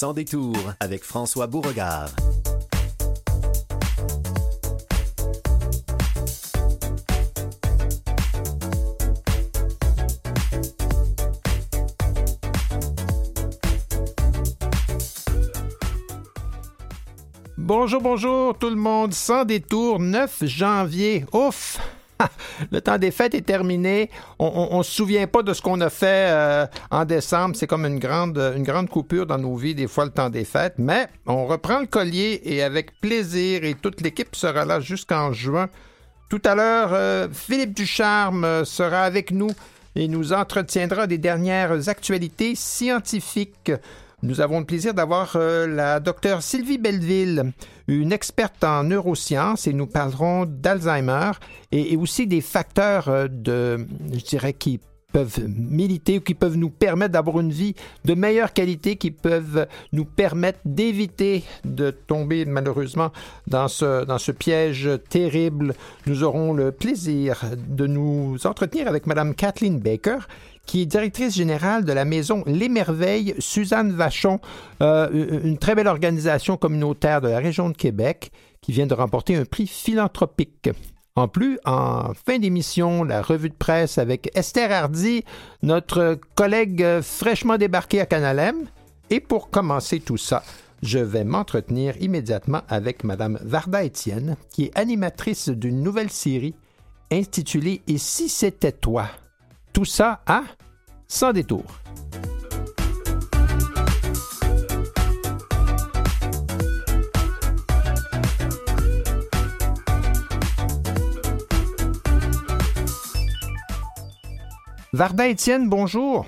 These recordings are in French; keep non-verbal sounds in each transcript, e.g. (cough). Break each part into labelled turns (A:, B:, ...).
A: Sans détour avec François Beauregard.
B: Bonjour, bonjour tout le monde. Sans détour, 9 janvier. Ouf! Le temps des fêtes est terminé. On ne se souvient pas de ce qu'on a fait euh, en décembre. C'est comme une grande, coupure dans nos vies, des fois, le temps des fêtes. Mais on reprend le collier et avec plaisir, et toute l'équipe sera là jusqu'en juin. Tout à l'heure, euh, Philippe Ducharme euh, sera avec nous et nous entretiendra des dernières actualités scientifiques. Nous avons le plaisir d'avoir la docteure Sylvie Belleville, une experte en neurosciences, et nous parlerons d'Alzheimer et, aussi des facteurs euh, je dirais, qui peuvent militer ou qui peuvent nous permettre d'avoir une vie de meilleure qualité, qui peuvent nous permettre d'éviter de tomber malheureusement dans ce, dans ce piège terrible. Nous aurons le plaisir de nous entretenir avec Mme Kathleen Baker, qui est directrice générale de la maison Les Merveilles, Suzanne Vachon, euh, une très belle organisation communautaire de la région de Québec qui vient de remporter un prix philanthropique. En plus, en fin d'émission, la revue de presse avec Esther Hardy, notre collègue fraîchement débarqué à Canalem. Et pour commencer tout ça, je vais m'entretenir immédiatement avec Mme Varda Étienne, qui est animatrice d'une nouvelle série intitulée Et si c'était toi? Tout ça à Sans détour. Varda Étienne, bonjour.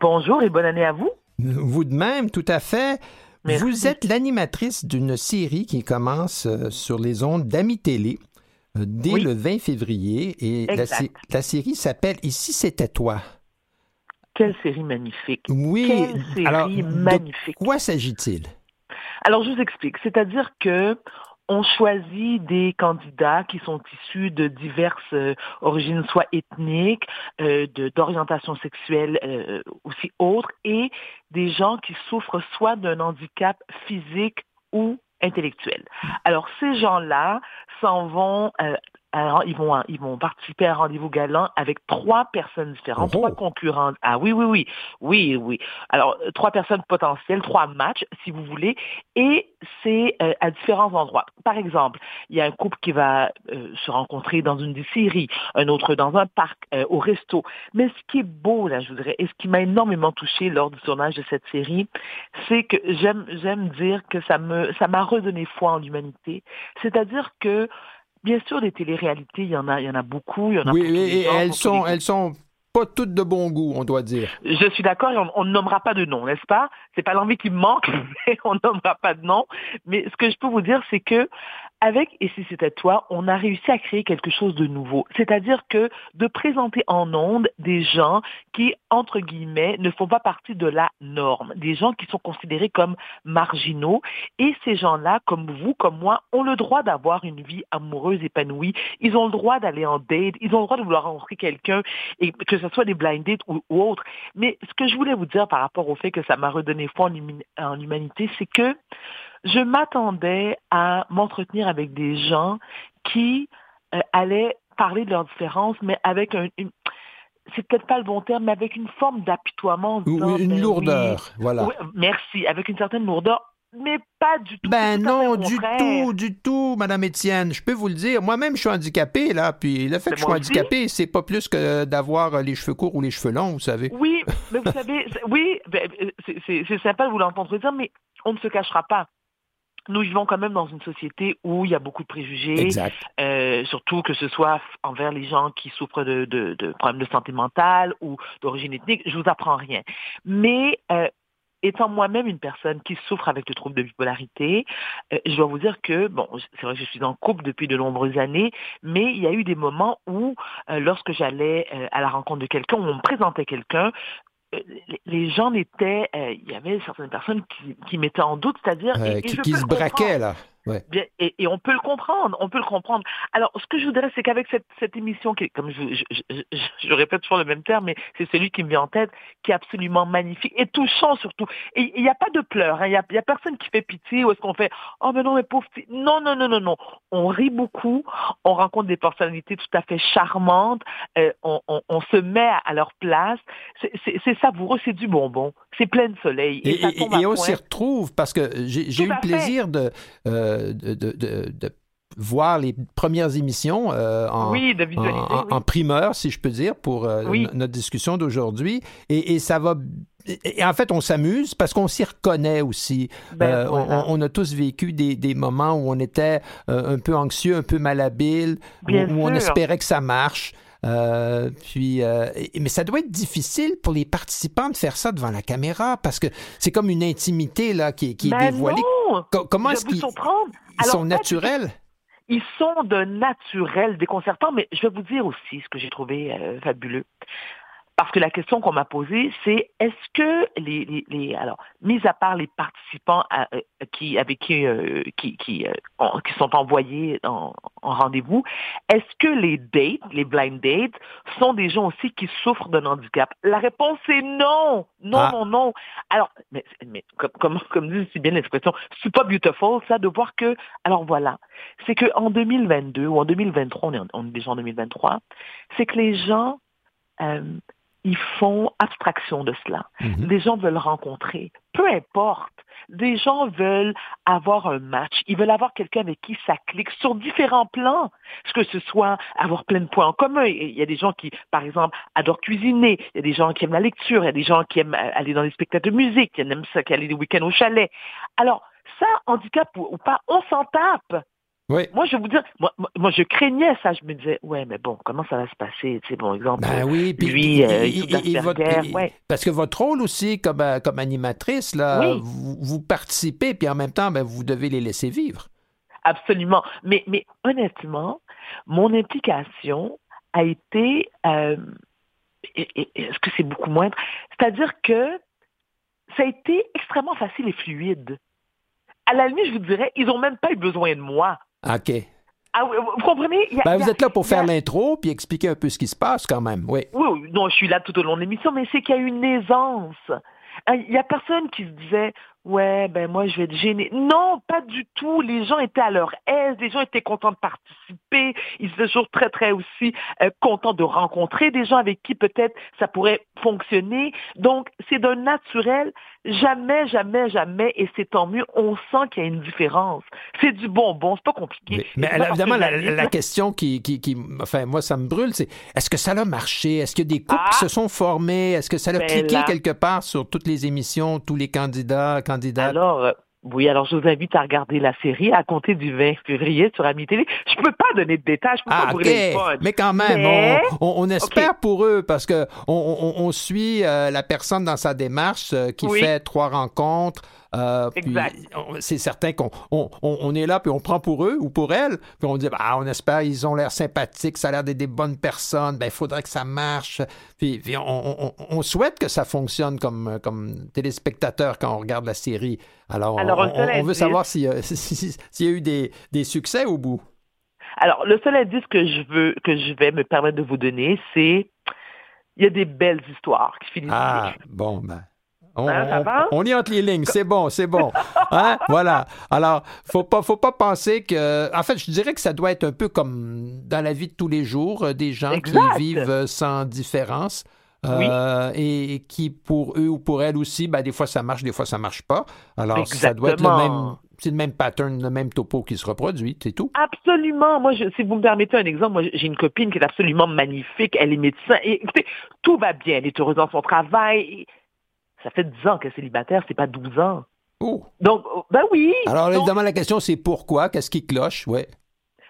C: Bonjour et bonne année à vous.
B: Vous de même, tout à fait. Vous êtes l'animatrice d'une série qui commence euh, sur les ondes d'Ami Télé euh, dès le 20 février et la, série s'appelle Ici c'était toi.
C: Quelle série magnifique.
B: Oui.
C: Quelle série magnifique.
B: De quoi s'agit-il?
C: Alors, je vous explique. C'est-à-dire que on choisit des candidats qui sont issus de diverses euh, origines, soit ethniques, euh, d'orientation sexuelle euh, aussi autres, et des gens qui souffrent soit d'un handicap physique ou intellectuel. Alors ces gens-là s'en vont alors, ils vont, ils vont participer à un rendez-vous galant avec trois personnes différentes, trois oh. concurrentes. Ah oui, oui, oui, oui, oui. Alors, trois personnes potentielles, trois matchs, si vous voulez, et c'est euh, à différents endroits. Par exemple, il y a un couple qui va euh, se rencontrer dans une des séries, un autre dans un parc, euh, au resto. Mais ce qui est beau, là, je voudrais, et ce qui m'a énormément touché lors du tournage de cette série, c'est que j'aime, j'aime dire que ça me, ça m'a redonné foi en l'humanité. C'est-à-dire que Bien sûr, des téléréalités, il y en a, il y en a beaucoup. Il y en a
B: oui, et elles sont, elles sont pas toutes de bon goût, on doit dire.
C: Je suis d'accord, on, ne nommera pas de nom, n'est-ce pas? C'est pas l'envie qui me manque, (laughs) mais on nommera pas de nom. Mais ce que je peux vous dire, c'est que avec Et si c'était toi, on a réussi à créer quelque chose de nouveau. C'est-à-dire que de présenter en ondes des gens qui, entre guillemets, ne font pas partie de la norme, des gens qui sont considérés comme marginaux. Et ces gens-là, comme vous, comme moi, ont le droit d'avoir une vie amoureuse épanouie. Ils ont le droit d'aller en date. Ils ont le droit de vouloir rencontrer quelqu'un, et que ce soit des blind dates ou, autres. Mais ce que je voulais vous dire par rapport au fait que ça m'a redonné foi en humanité, c'est que je m'attendais à m'entretenir avec des gens qui euh, allaient parler de leurs différences, mais avec un, une, c'est peut-être pas le bon terme, mais avec une forme d'apitoiement.
B: une ben lourdeur, voilà.
C: merci, avec une certaine lourdeur mais pas du tout.
B: Ben non, du tout, du tout, Madame Étienne. Je peux vous le dire. Moi-même, je suis handicapé, là. Puis le fait que je sois handicapé, c'est pas plus que d'avoir les cheveux courts ou les cheveux longs, vous savez.
C: Oui, mais vous savez, oui, ben, c'est sympa de vous l'entendre dire, mais on ne se cachera pas nous vivons quand même dans une société où il y a beaucoup de préjugés, euh, surtout que ce soit envers les gens qui souffrent de, de, de problèmes de santé mentale ou d'origine ethnique. Je vous apprends rien. Mais euh, étant moi-même une personne qui souffre avec le trouble de bipolarité, euh, je dois vous dire que, bon, c'est vrai que je suis en couple depuis de nombreuses années, mais il y a eu des moments où, euh, lorsque j'allais euh, à la rencontre de quelqu'un, où on me présentait quelqu'un, les gens étaient, il y avait certaines personnes qui, qui mettaient en doute, c'est-à-dire
B: qui, se braquaient là. Ouais.
C: Bien, et, et, on peut le comprendre, on peut le comprendre. Alors, ce que je voudrais, c'est qu'avec cette, cette, émission, qui, comme je, je, je, je, répète toujours le même terme, mais c'est celui qui me vient en tête, qui est absolument magnifique et touchant surtout. Et il n'y a pas de pleurs, hein. il hein, n'y a, a, personne qui fait pitié ou est-ce qu'on fait oh mais non mais pauvre petit. Non non non non non. On rit beaucoup, on rencontre des personnalités tout à fait charmantes, euh, on, on, on, se met à leur place. C'est savoureux, c'est du bonbon, c'est plein de soleil.
B: Et, et, et, et on s'y retrouve parce que j'ai eu le plaisir de, euh, de, de, de, voir les premières émissions euh, en,
C: oui, de
B: en, en, en, primeur, si je peux dire, pour euh,
C: oui.
B: notre discussion d'aujourd'hui. Et, et, ça va. Et en fait, on s'amuse parce qu'on s'y reconnaît aussi.
C: Ben,
B: euh,
C: voilà.
B: on, on, a tous vécu des, des, moments où on était un peu anxieux, un peu malhabile, où, où on espérait que ça marche. Euh, puis, euh, mais ça doit être difficile pour les participants de faire ça devant la caméra parce que c'est comme une intimité là qui, qui est
C: ben
B: dévoilée.
C: Non.
B: Comment est-ce qu'ils ils sont naturels?
C: Ils sont de naturel déconcertants, mais je vais vous dire aussi ce que j'ai trouvé euh, fabuleux. Parce que la question qu'on m'a posée, c'est est-ce que les, les, les, alors, mis à part les participants à, euh, qui, avec qui, euh, qui, qui, euh, qui, sont envoyés en, en rendez-vous, est-ce que les dates, les blind dates, sont des gens aussi qui souffrent d'un handicap? La réponse est non, non, ah. non, non. Alors, mais, mais comme, comme, comme dit si bien l'expression, c'est pas beautiful, ça, de voir que, alors voilà, c'est que en 2022 ou en 2023, on est, on est déjà en 2023, c'est que les gens euh, ils font abstraction de cela.
B: Mhm.
C: Mm -hmm. Des gens veulent rencontrer, peu importe. Des gens veulent avoir un match, ils veulent avoir quelqu'un avec qui ça clique sur différents plans, que ce soit avoir plein de points en commun. Il y a des gens qui, par exemple, adorent cuisiner, il y a des gens qui aiment la lecture, il y a des gens qui aiment aller dans les spectacles de musique, qui aiment ça, qui aller des week-ends au chalet. Alors, ça, handicap ou pas, on s'en tape.
B: Oui.
C: Moi, je vous dire, moi, moi, je craignais ça. Je me disais, ouais, mais bon, comment ça va se passer? Tu sais, bon exemple.
B: Ben oui, puis,
C: lui, euh,
B: et, et votre,
C: ouais.
B: Parce que votre rôle aussi, comme, euh, comme animatrice, là,
C: oui.
B: vous, vous, participez, puis en même temps, ben, vous devez les laisser vivre.
C: Absolument. Mais, mais honnêtement, mon implication a été. Euh, Est-ce que c'est beaucoup moindre? C'est-à-dire que ça a été extrêmement facile et fluide. À la limite, je vous dirais, ils n'ont même pas eu besoin de moi.
B: OK.
C: Ah, vous comprenez?
B: Il y a, ben, vous êtes là pour faire l'intro puis expliquer un peu ce qui se passe quand même, oui.
C: Oui, oui non, je suis là tout au long de l'émission, mais c'est qu'il y a une aisance. Il n'y a personne qui se disait, ouais, ben moi je vais être gêné. Non, pas du tout. Les gens étaient à leur aise, les gens étaient contents de participer, ils étaient toujours très, très aussi euh, contents de rencontrer des gens avec qui peut-être ça pourrait fonctionner. Donc, c'est d'un naturel. Jamais, jamais, jamais, et c'est tant mieux, on sent qu'il y a une différence. C'est du bonbon, c'est pas compliqué.
B: Mais, évidemment, la, la, question qui, qui, qui, enfin, moi, ça me brûle, c'est est-ce que ça a marché? Est-ce qu'il y a des couples ah, qui se sont formés? Est-ce que ça a ben cliqué là, quelque part sur toutes les émissions, tous les candidats, candidates?
C: Alors, euh, oui, alors je vous invite à regarder la série à compter du 20 février sur Ami Télé. Je peux pas donner de détails, je peux
B: ah,
C: pas brûler.
B: Mais quand même, mais... On, on, on, espère okay. pour eux parce que on, on suit euh, la personne dans sa démarche euh, qui
C: oui.
B: fait trois rencontres. Euh. C'est certain qu'on on, on, est là puis on prend pour eux ou pour elles puis on dit bah, on espère ils ont l'air sympathiques, ça a l'air d'être des bonnes personnes, ben il faudrait que ça marche. Puis, puis on, on, souhaite que ça fonctionne comme comme téléspectateur quand on regarde la série. Alors,
C: Alors
B: on, veut savoir s'il (laughs) y, si, si y, a eu des, des succès au bout.
C: Alors le seul indice que je veux que je vais me permettre de vous donner, c'est il y a des belles histoires qui finissent.
B: Ah bon ben. On,
C: hein,
B: on, on, est entre les lignes, c'est bon, c'est bon. (laughs) Hein? voilà. Alors, faut pas, faut pas penser que. En fait, je dirais que ça doit être un peu comme dans la vie de tous les jours, euh, des gens
C: exact.
B: qui vivent sans différence.
C: Oui.
B: Euh, et, et, qui, pour eux ou pour elles aussi, ben, des fois ça marche, des fois ça marche pas. Alors, Exactement. ça doit être le même. C'est le même pattern, le même topo qui se reproduit, c'est tout.
C: Absolument. Moi, je, si vous me permettez un exemple, moi, j'ai une copine qui est absolument magnifique. Elle est médecin. Et écoutez, tout va bien. Elle est heureuse dans son travail. Ça fait 10 ans qu'elle est célibataire, c'est pas 12 ans.
B: Oh.
C: Donc, ben oui.
B: Alors,
C: donc,
B: évidemment, la question, c'est pourquoi? Qu'est-ce qui cloche? Ouais.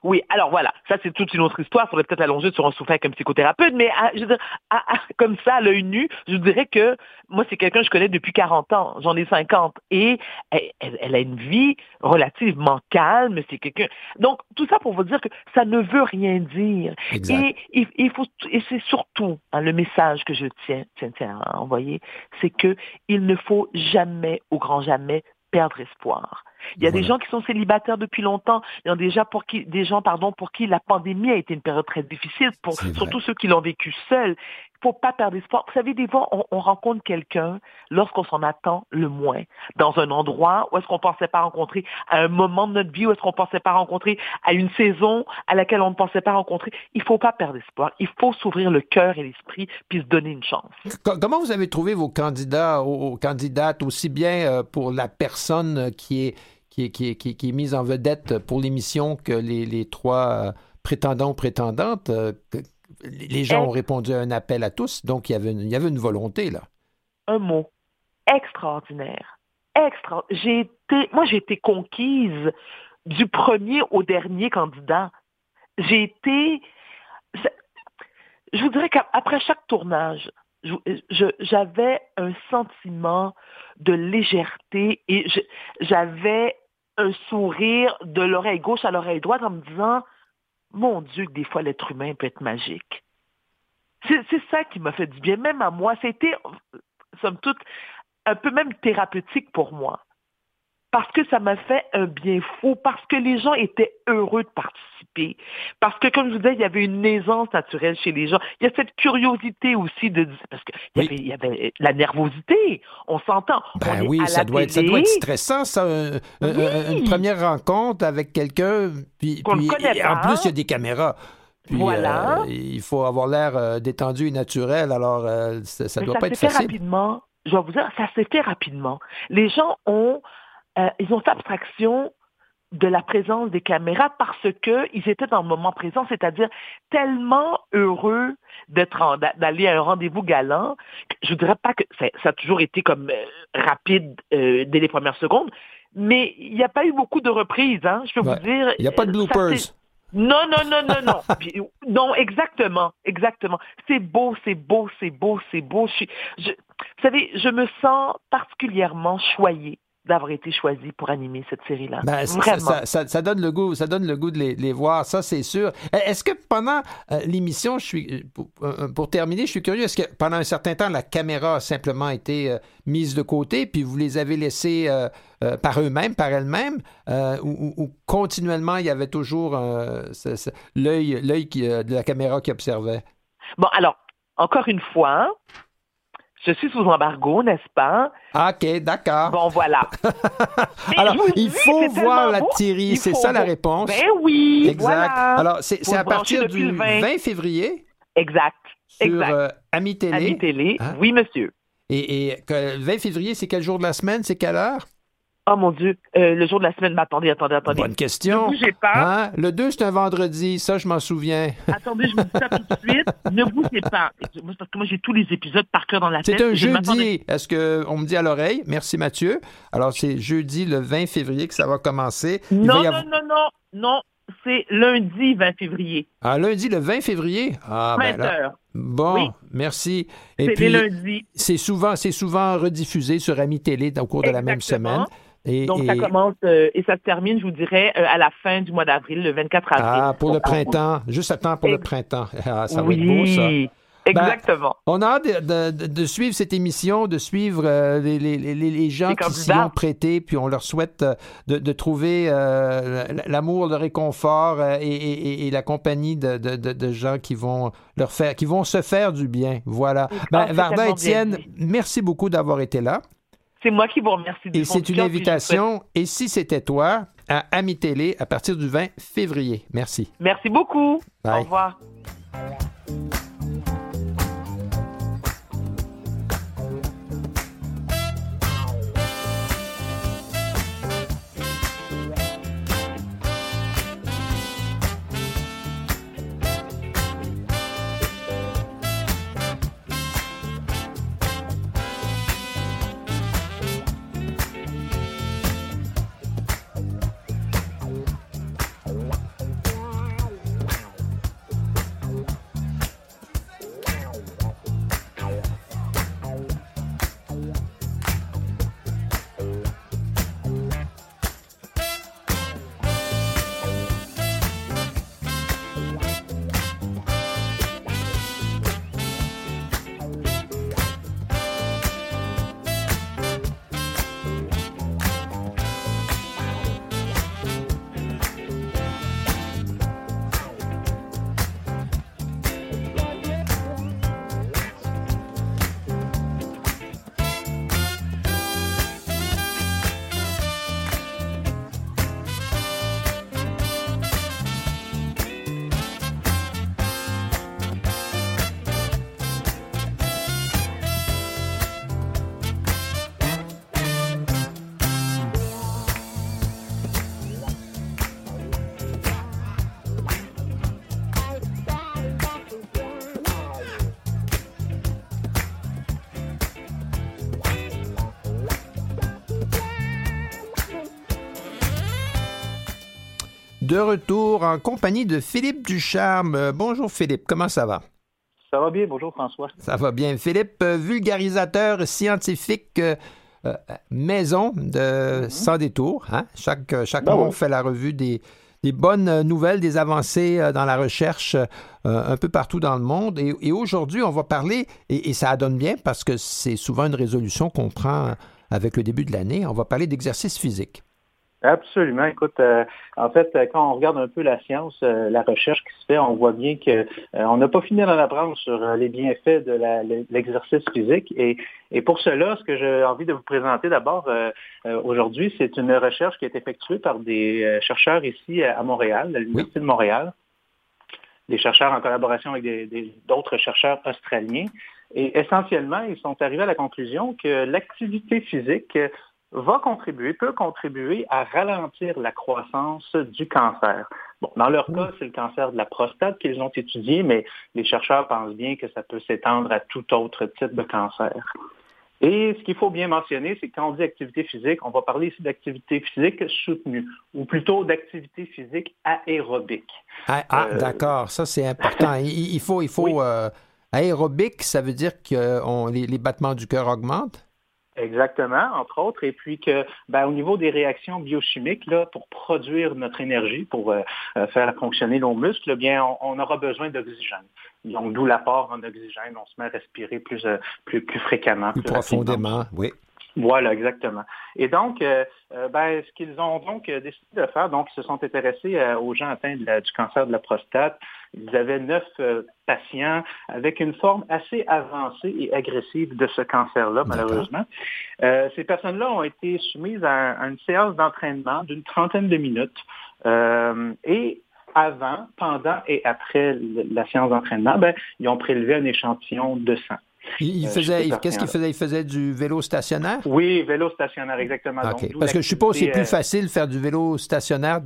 C: Oui, alors voilà, ça c'est toute une autre histoire. Il faudrait peut-être allonger sur un sofa avec un psychothérapeute, mais à, je veux dire, à, à, comme ça, à l'œil nu, je dirais que moi c'est quelqu'un que je connais depuis 40 ans. J'en ai 50 et elle, elle, elle, a une vie relativement calme. C'est quelqu'un. Donc tout ça pour vous dire que ça ne veut rien dire.
B: Exact.
C: Et il, il faut et c'est surtout hein, le message que je tiens, tiens, tiens à envoyer, c'est que il ne faut jamais, au grand jamais, perdre espoir. Il y a des gens qui sont célibataires depuis longtemps. Il y a déjà pour qui, des gens, pardon, pour qui la pandémie a été une période très difficile, pour, surtout ceux qui l'ont vécu seuls. Faut pas perdre espoir. Vous savez, des fois, on, rencontre quelqu'un lorsqu'on s'en attend le moins, dans un endroit où est-ce qu'on pensait pas rencontrer, à un moment de notre vie où est-ce qu'on pensait pas rencontrer, à une saison à laquelle on ne pensait pas rencontrer. Il faut pas perdre espoir. Il faut s'ouvrir le cœur et l'esprit puis se donner une chance.
B: Comment vous avez trouvé vos candidats, aux candidates, aussi bien euh, pour la personne qui est mise en vedette pour l'émission que les, trois euh, prétendants ou prétendantes. Les gens ont répondu à un appel à tous, donc il y avait une, il y avait une volonté là.
C: Un mot extraordinaire. Extra. J'ai été, moi j'ai été conquise du premier au dernier candidat. J'ai été, je vous dirais qu'après chaque tournage, j'avais un sentiment de légèreté et j'avais un sourire de l'oreille gauche à l'oreille droite en me disant, mon Dieu, que des fois l'être humain peut être magique. C'est ça qui m'a fait du bien, même à moi. C'était, somme toute, un peu même thérapeutique pour moi parce que ça m'a fait un bien fou, parce que les gens étaient heureux de participer, parce que, comme je vous disais, il y avait une aisance naturelle chez les gens. Il y a cette curiosité aussi de parce qu'il y, avait, la nervosité, on s'entend.
B: Ben oui, ça doit, être, ça doit être stressant, ça, une première rencontre avec quelqu'un, puis, puis en plus, il y a des caméras. voilà. Euh, il faut avoir l'air euh, détendu et naturel, alors euh, ça, ne doit pas être facile.
C: rapidement. Je vais vous dire, ça s'est fait rapidement. Les gens ont euh, ils ont fait abstraction de la présence des caméras parce qu'ils étaient dans le moment présent, c'est-à-dire tellement heureux d'être d'aller à un rendez-vous galant. Je ne dirais pas que ça, a toujours été comme euh, rapide euh, dès les premières secondes, mais il n'y a pas eu beaucoup de reprises, hein, je peux vous dire.
B: Il n'y a pas de bloopers.
C: Non, non, non, non, non. (laughs) non, exactement, exactement. C'est beau, c'est beau, c'est beau, c'est beau. Je, vous savez, je me sens particulièrement choyée d'avoir été choisi pour animer cette série-là.
B: Ben, ça, donne le goût, ça donne le goût de les, voir, ça c'est sûr. E, est-ce que pendant euh, l'émission, je suis euh, euh, pour, terminer, je suis curieux, est-ce que pendant un certain temps la caméra a simplement été mise de côté, puis vous les avez laissés par eux-mêmes, par elles-mêmes, ou, continuellement il y avait toujours l'œil, l'œil de la caméra qui observait?
C: Bon, alors encore une fois, je suis sous embargo, n'est-ce pas?
B: OK, d'accord.
C: Bon, voilà. (laughs)
B: Alors, il faut voir la Thierry, c'est ça la réponse.
C: Ben oui,
B: exact. Alors, c'est à partir du 20. février.
C: Exact.
B: Sur
C: exact.
B: Euh, Ami Télé.
C: Ami Télé, hein? oui, monsieur.
B: Et, et le 20 février, c'est quel jour de la semaine? C'est quelle heure?
C: Oh mon Dieu, euh, le jour de la semaine, mais attendez, attendez, attendez.
B: Bonne question.
C: Ne bougez pas.
B: Hein? Le 2, c'est un vendredi, ça, je m'en souviens. (laughs)
C: Attendez, je vous dis ça tout de suite. Ne bougez pas. Parce que moi, j'ai tous les épisodes par cœur dans la tête.
B: C'est un jeudi. Est-ce qu'on me dit à l'oreille? Merci, Mathieu. Alors, c'est jeudi, le 20 février, que ça va commencer.
C: non, non, non, non, non. C'est lundi 20 février.
B: Ah, lundi le 20 février? Ah,
C: 20 ben heures.
B: Bon, merci.
C: Et puis, lundi.
B: C'est souvent, souvent rediffusé sur Ami Télé au cours de la même semaine.
C: Donc, ça commence euh, et ça se termine, je vous dirais, euh, à la fin du mois d'avril, le 24 avril.
B: Ah, pour le printemps, juste à temps pour le printemps. (laughs) Ah, ça va être beau, ça.
C: Ben, Exactement.
B: on a hâte de, suivre cette émission, de suivre euh, les, gens qui s'y ont prêté, puis on leur souhaite de, trouver l'amour, le réconfort et, la compagnie de, gens qui vont leur faire, qui vont se faire du bien. Voilà. Ben, Varda Étienne, merci beaucoup d'avoir été là.
C: C'est moi qui vous remercie.
B: Et c'est une invitation. Et si c'était toi, à Ami Télé à partir du 20 février. Merci.
C: Merci beaucoup. Au revoir.
B: De retour en compagnie de Philippe Ducharme. Euh, bonjour Philippe, comment ça va?
D: Ça va bien, bonjour François.
B: Ça va bien. Philippe, euh, vulgarisateur scientifique euh, maison de mm-hmm. Sans détour. Hein? Chaque, chaque ben mois, on fait la revue des, des bonnes nouvelles, des avancées dans la recherche un peu partout dans le monde. Et, aujourd'hui, on va parler, et, et, ça donne bien parce que c'est souvent une résolution qu'on prend avec le début de l'année, on va parler d'exercice physique.
D: Absolument. Écoute, euh, en fait, euh, quand on regarde un peu la science, euh, la recherche qui se fait, on voit bien que on n'a pas fini d'en apprendre sur les bienfaits de l'exercice physique. Et, et, pour cela, ce que j'ai envie de vous présenter d'abord aujourd'hui, c'est une recherche qui est effectuée par des chercheurs ici à Montréal, à l'Université de Montréal, des chercheurs en collaboration avec d'autres chercheurs australiens. Et essentiellement, ils sont arrivés à la conclusion que l'activité physique va contribuer, peut contribuer à ralentir la croissance du cancer. Bon, dans leur cas, c'est le cancer de la prostate qu'ils ont étudié, mais les chercheurs pensent bien que ça peut s'étendre à tout autre type de cancer. Et ce qu'il faut bien mentionner, c'est que quand on dit activité physique, on va parler ici d'activité physique soutenue, ou plutôt d'activité physique aérobique.
B: Ah, ah euh, d'accord, ça c'est important. (laughs) il, faut, il faut euh, aérobique, ça veut dire que les battements du cœur augmentent?
D: Exactement, entre autres, et puis que ben, au niveau des réactions biochimiques, là, pour produire notre énergie, pour euh, euh, faire fonctionner nos muscles, eh bien, on, aura besoin d'oxygène. Donc, d'où l'apport en oxygène, on se met à respirer plus, euh, plus, plus fréquemment.
B: Plus, profondément, oui.
D: Voilà, exactement. Et donc, euh, euh, ben, ce qu'ils ont donc euh, décidé de faire, donc ils se sont intéressés aux gens atteints du cancer de la prostate. Ils avaient neuf patients avec une forme assez avancée et agressive de ce cancer-là, malheureusement. ces personnes-là ont été soumises à, une séance d'entraînement d'une trentaine de minutes. et avant, pendant et après la séance d'entraînement, ben, ils ont prélevé un échantillon de sang.
B: Il, euh, faisait, qu'est-ce qu'il faisait? Il faisait du vélo stationnaire?
D: Oui, vélo stationnaire, exactement.
B: Parce que je suppose que c'est plus euh, facile de faire du vélo stationnaire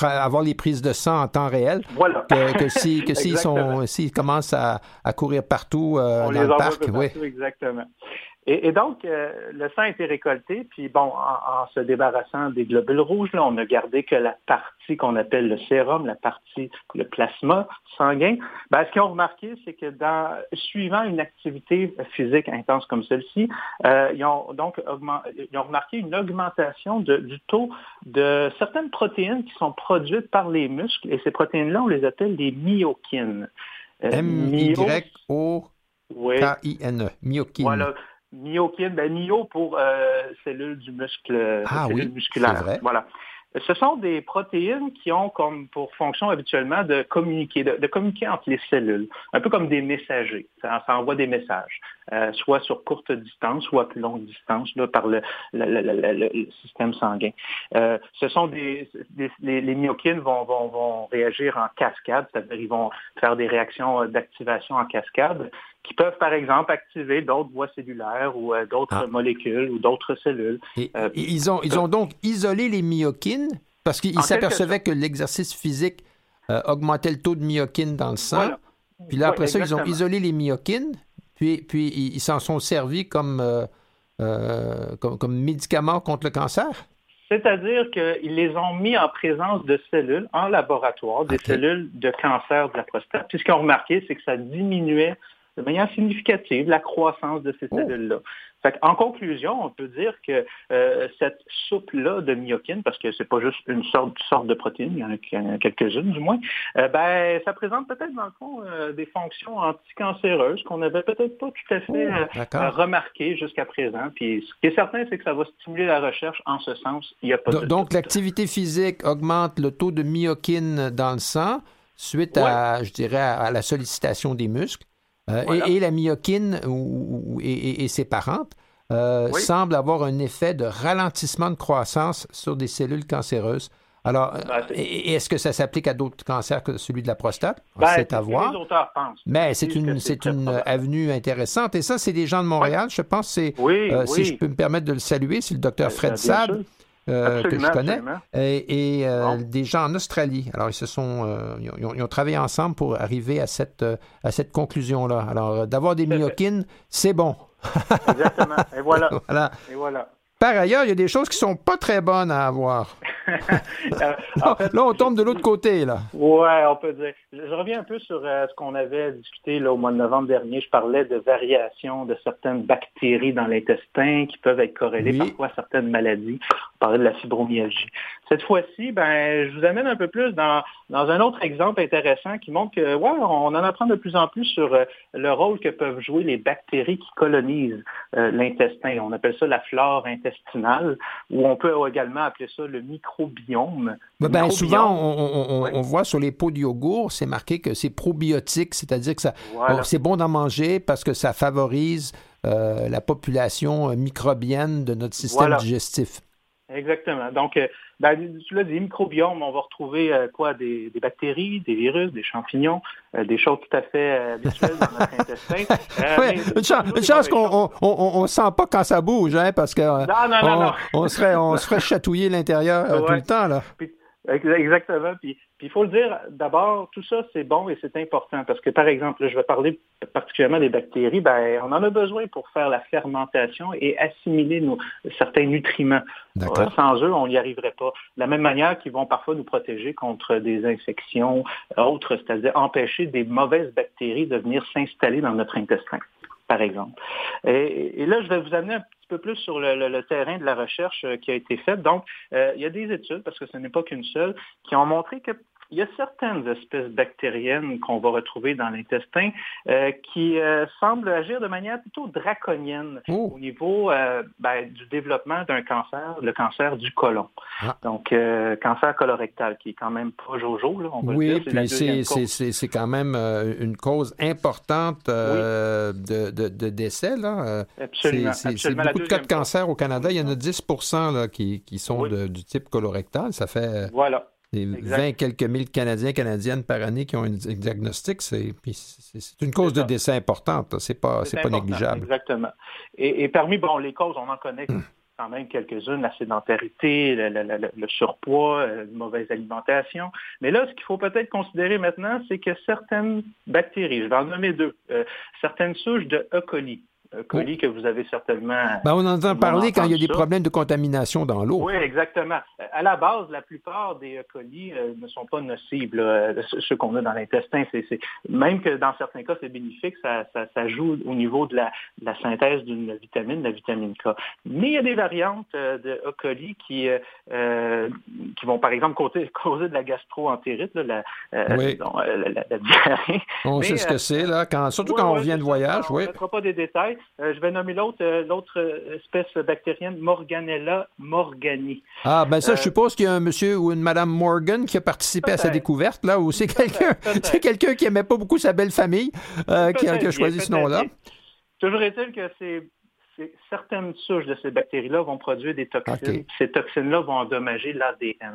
B: avoir les prises de sang en temps réel que, si que (laughs) s'ils sont s'ils commencent à, courir partout euh, dans le parc.
D: oui. exactement. Et, donc, euh, le sang a été récolté, puis bon, en, se débarrassant des globules rouges, là, on a gardé que la partie qu'on appelle le sérum, la partie, le plasma sanguin. Ben, ce qu'ils ont remarqué, c'est que dans, suivant une activité physique intense comme celle-ci, euh, ils ont donc ils ont remarqué une augmentation du taux de certaines protéines qui sont produites par les muscles, et ces protéines-là, on les appelle des myokines.
B: Euh, M-Y-O-K-I-N-E, myokines. Voilà.
D: Myokine, ben myo pour euh, cellules du muscle, ah, cellules oui, musculaires. Voilà. Ce sont des protéines qui ont comme pour fonction habituellement de communiquer, de, communiquer entre les cellules, un peu comme des messagers. Ça, envoie des messages, euh, soit sur courte distance, soit à plus longue distance, là, par le, système sanguin. Euh, ce sont des, les, myokines vont, vont, vont réagir en cascade, c'est-à-dire ils vont faire des réactions d'activation en cascade qui peuvent, par exemple, activer d'autres voies cellulaires ou euh, d'autres ah. molécules ou d'autres cellules.
B: Euh, ils, ont, ils ont donc isolé les myokines parce qu'ils s'apercevaient que l'exercice physique euh, augmentait le taux de myokines dans le sang. Puis là, après ça, ils ont isolé les myokines, puis, puis ils s'en sont servis comme, comme, comme médicament contre le cancer?
D: C'est-à-dire qu'ils les ont mis en présence de cellules en laboratoire, des cellules de cancer de la prostate. Puis ce qu'ils ont remarqué, c'est que ça diminuait de manière significative la croissance de ces oh. cellules-là. En conclusion, on peut dire que euh, cette soupe-là de myokine, parce que c'est pas juste une sorte, sorte de protéine, il y en a, quelques-unes du moins, euh, ben, ça présente peut-être dans le fond euh, des fonctions anticancéreuses qu'on n'avait peut-être pas tout à fait oh, remarquées jusqu'à présent. Puis ce qui est certain, c'est que ça va stimuler la recherche en ce sens. Il y a pas
B: donc, donc l'activité physique augmente le taux de myokine dans le sang suite à, je dirais, à la sollicitation des muscles. Euh, et, la myokine et, ses parentes euh, semblent avoir un effet de ralentissement de croissance sur des cellules cancéreuses. Alors, ben, est-ce que ça s'applique à d'autres cancers que celui de la prostate?
D: Ben, c'est à voir.
B: Mais c'est une, c'est une avenue intéressante. Et ça, c'est des gens de Montréal, je pense. C'est, euh, Si je peux me permettre de le saluer, c'est le docteur ben, Fred Sade. Euh, que je connais, et, euh, des gens en Australie. Alors, ils se sont, euh, ils, ont, travaillé ensemble pour arriver à cette, à cette conclusion-là. Alors, d'avoir des myokines, c'est bon.
D: Exactement. Et voilà. (laughs) Et voilà.
B: Par ailleurs, il y a des choses qui sont pas très bonnes à avoir. (laughs) (laughs) là, on tombe de l'autre côté, là.
D: Ouais, on peut dire. Je, reviens un peu sur ce qu'on avait discuté là, au mois de novembre dernier. Je parlais de variations de certaines bactéries dans l'intestin qui peuvent être corrélées parfois à certaines maladies. On parlait de la fibromyalgie. Cette fois-ci, ben, je vous amène un peu plus dans, dans un autre exemple intéressant qui montre que, ouais, on en apprend de plus en plus sur le rôle que peuvent jouer les bactéries qui colonisent l'intestin. On appelle ça la flore intestinale, ou on peut également appeler ça le microbiome.
B: Ben, souvent, on, voit sur les pots de yogourt, c'est marqué que c'est probiotique, c'est-à-dire que ça, c'est bon d'en manger parce que ça favorise euh, la population microbienne de notre système digestif.
D: Exactement. Donc, euh, ben, tu l'as dit, microbiomes, on va retrouver euh, quoi des, bactéries, des virus, des champignons, euh, des choses tout à fait habituelles dans notre (laughs) intestin.
B: oui, une, chance, qu'on on, sent pas quand ça bouge, hein, parce que on, serait on serait chatouillé l'intérieur tout le temps là.
D: Exactement. Puis, il faut le dire, d'abord, tout ça, c'est bon et c'est important parce que, par exemple, je vais parler particulièrement des bactéries, ben, on en a besoin pour faire la fermentation et assimiler nos, certains nutriments. Euh, sans eux, on n'y arriverait pas. De la même manière qu'ils vont parfois nous protéger contre des infections autres, c'est-à-dire empêcher des mauvaises bactéries de venir s'installer dans notre intestin par exemple. Et, et, là, je vais vous amener un peu plus sur le, terrain de la recherche euh, qui a été faite. Donc, euh, il y a des études, parce que ce n'est pas qu'une seule, qui ont montré que il y a certaines espèces bactériennes qu'on va retrouver dans l'intestin euh, qui euh, semblent agir de manière plutôt draconienne oh. au niveau euh, ben, du développement d'un cancer, le cancer du côlon. Ah. Donc, cancer colorectal, qui est quand même pas jojo, là, on va
B: oui,
D: le
B: dire. puis c'est quand même une cause importante de, de, décès. Là.
D: Absolument.
B: C'est beaucoup de cas de cancer au Canada. Il y en a 10 là, qui, qui sont du type colorectal. Ça fait...
D: Voilà.
B: Les 20 quelques mille Canadiens, Canadiennes par année qui ont un diagnostic, c'est une cause de décès importante. C'est pas, pas négligeable.
D: Exactement. Et, parmi bon, les causes, on en connaît hum. quand même quelques-unes, la sédentarité, le, surpoids, euh, la mauvaise alimentation. Mais là, ce qu'il faut peut-être considérer maintenant, c'est que certaines bactéries, je vais en nommer deux, euh, certaines souches de E. coli, colis que vous avez certainement.
B: Ben, on entend parler quand il y a des problèmes de contamination dans l'eau.
D: Oui, exactement. À la base, la plupart des colis euh, ne sont pas nocibles, ceux qu'on a dans l'intestin. C'est, même que dans certains cas, c'est bénéfique, ça, joue au niveau de la, synthèse d'une vitamine, la vitamine K. Mais il y a des variantes euh, de E. coli qui, euh, qui vont, par exemple, causer, (laughs) causer de la gastroentérite, la,
B: oui.
D: diarrhée.
B: On sait ce que c'est, là, quand, surtout quand on vient de voyage.
D: On
B: ne
D: mettra pas des détails. Euh, je vais nommer l'autre, euh, l'autre euh, espèce bactérienne, Morganella morgani.
B: Ah, ben ça, je suppose qu'il y a un monsieur ou une madame Morgan qui a participé à sa découverte, là, ou c'est quelqu'un, (laughs) c'est quelqu'un qui aimait pas beaucoup sa belle famille qui, a, choisi ce nom-là.
D: Toujours est-il que c'est certaines souches de ces bactéries-là vont produire des toxines. Ces toxines-là vont endommager l'ADN.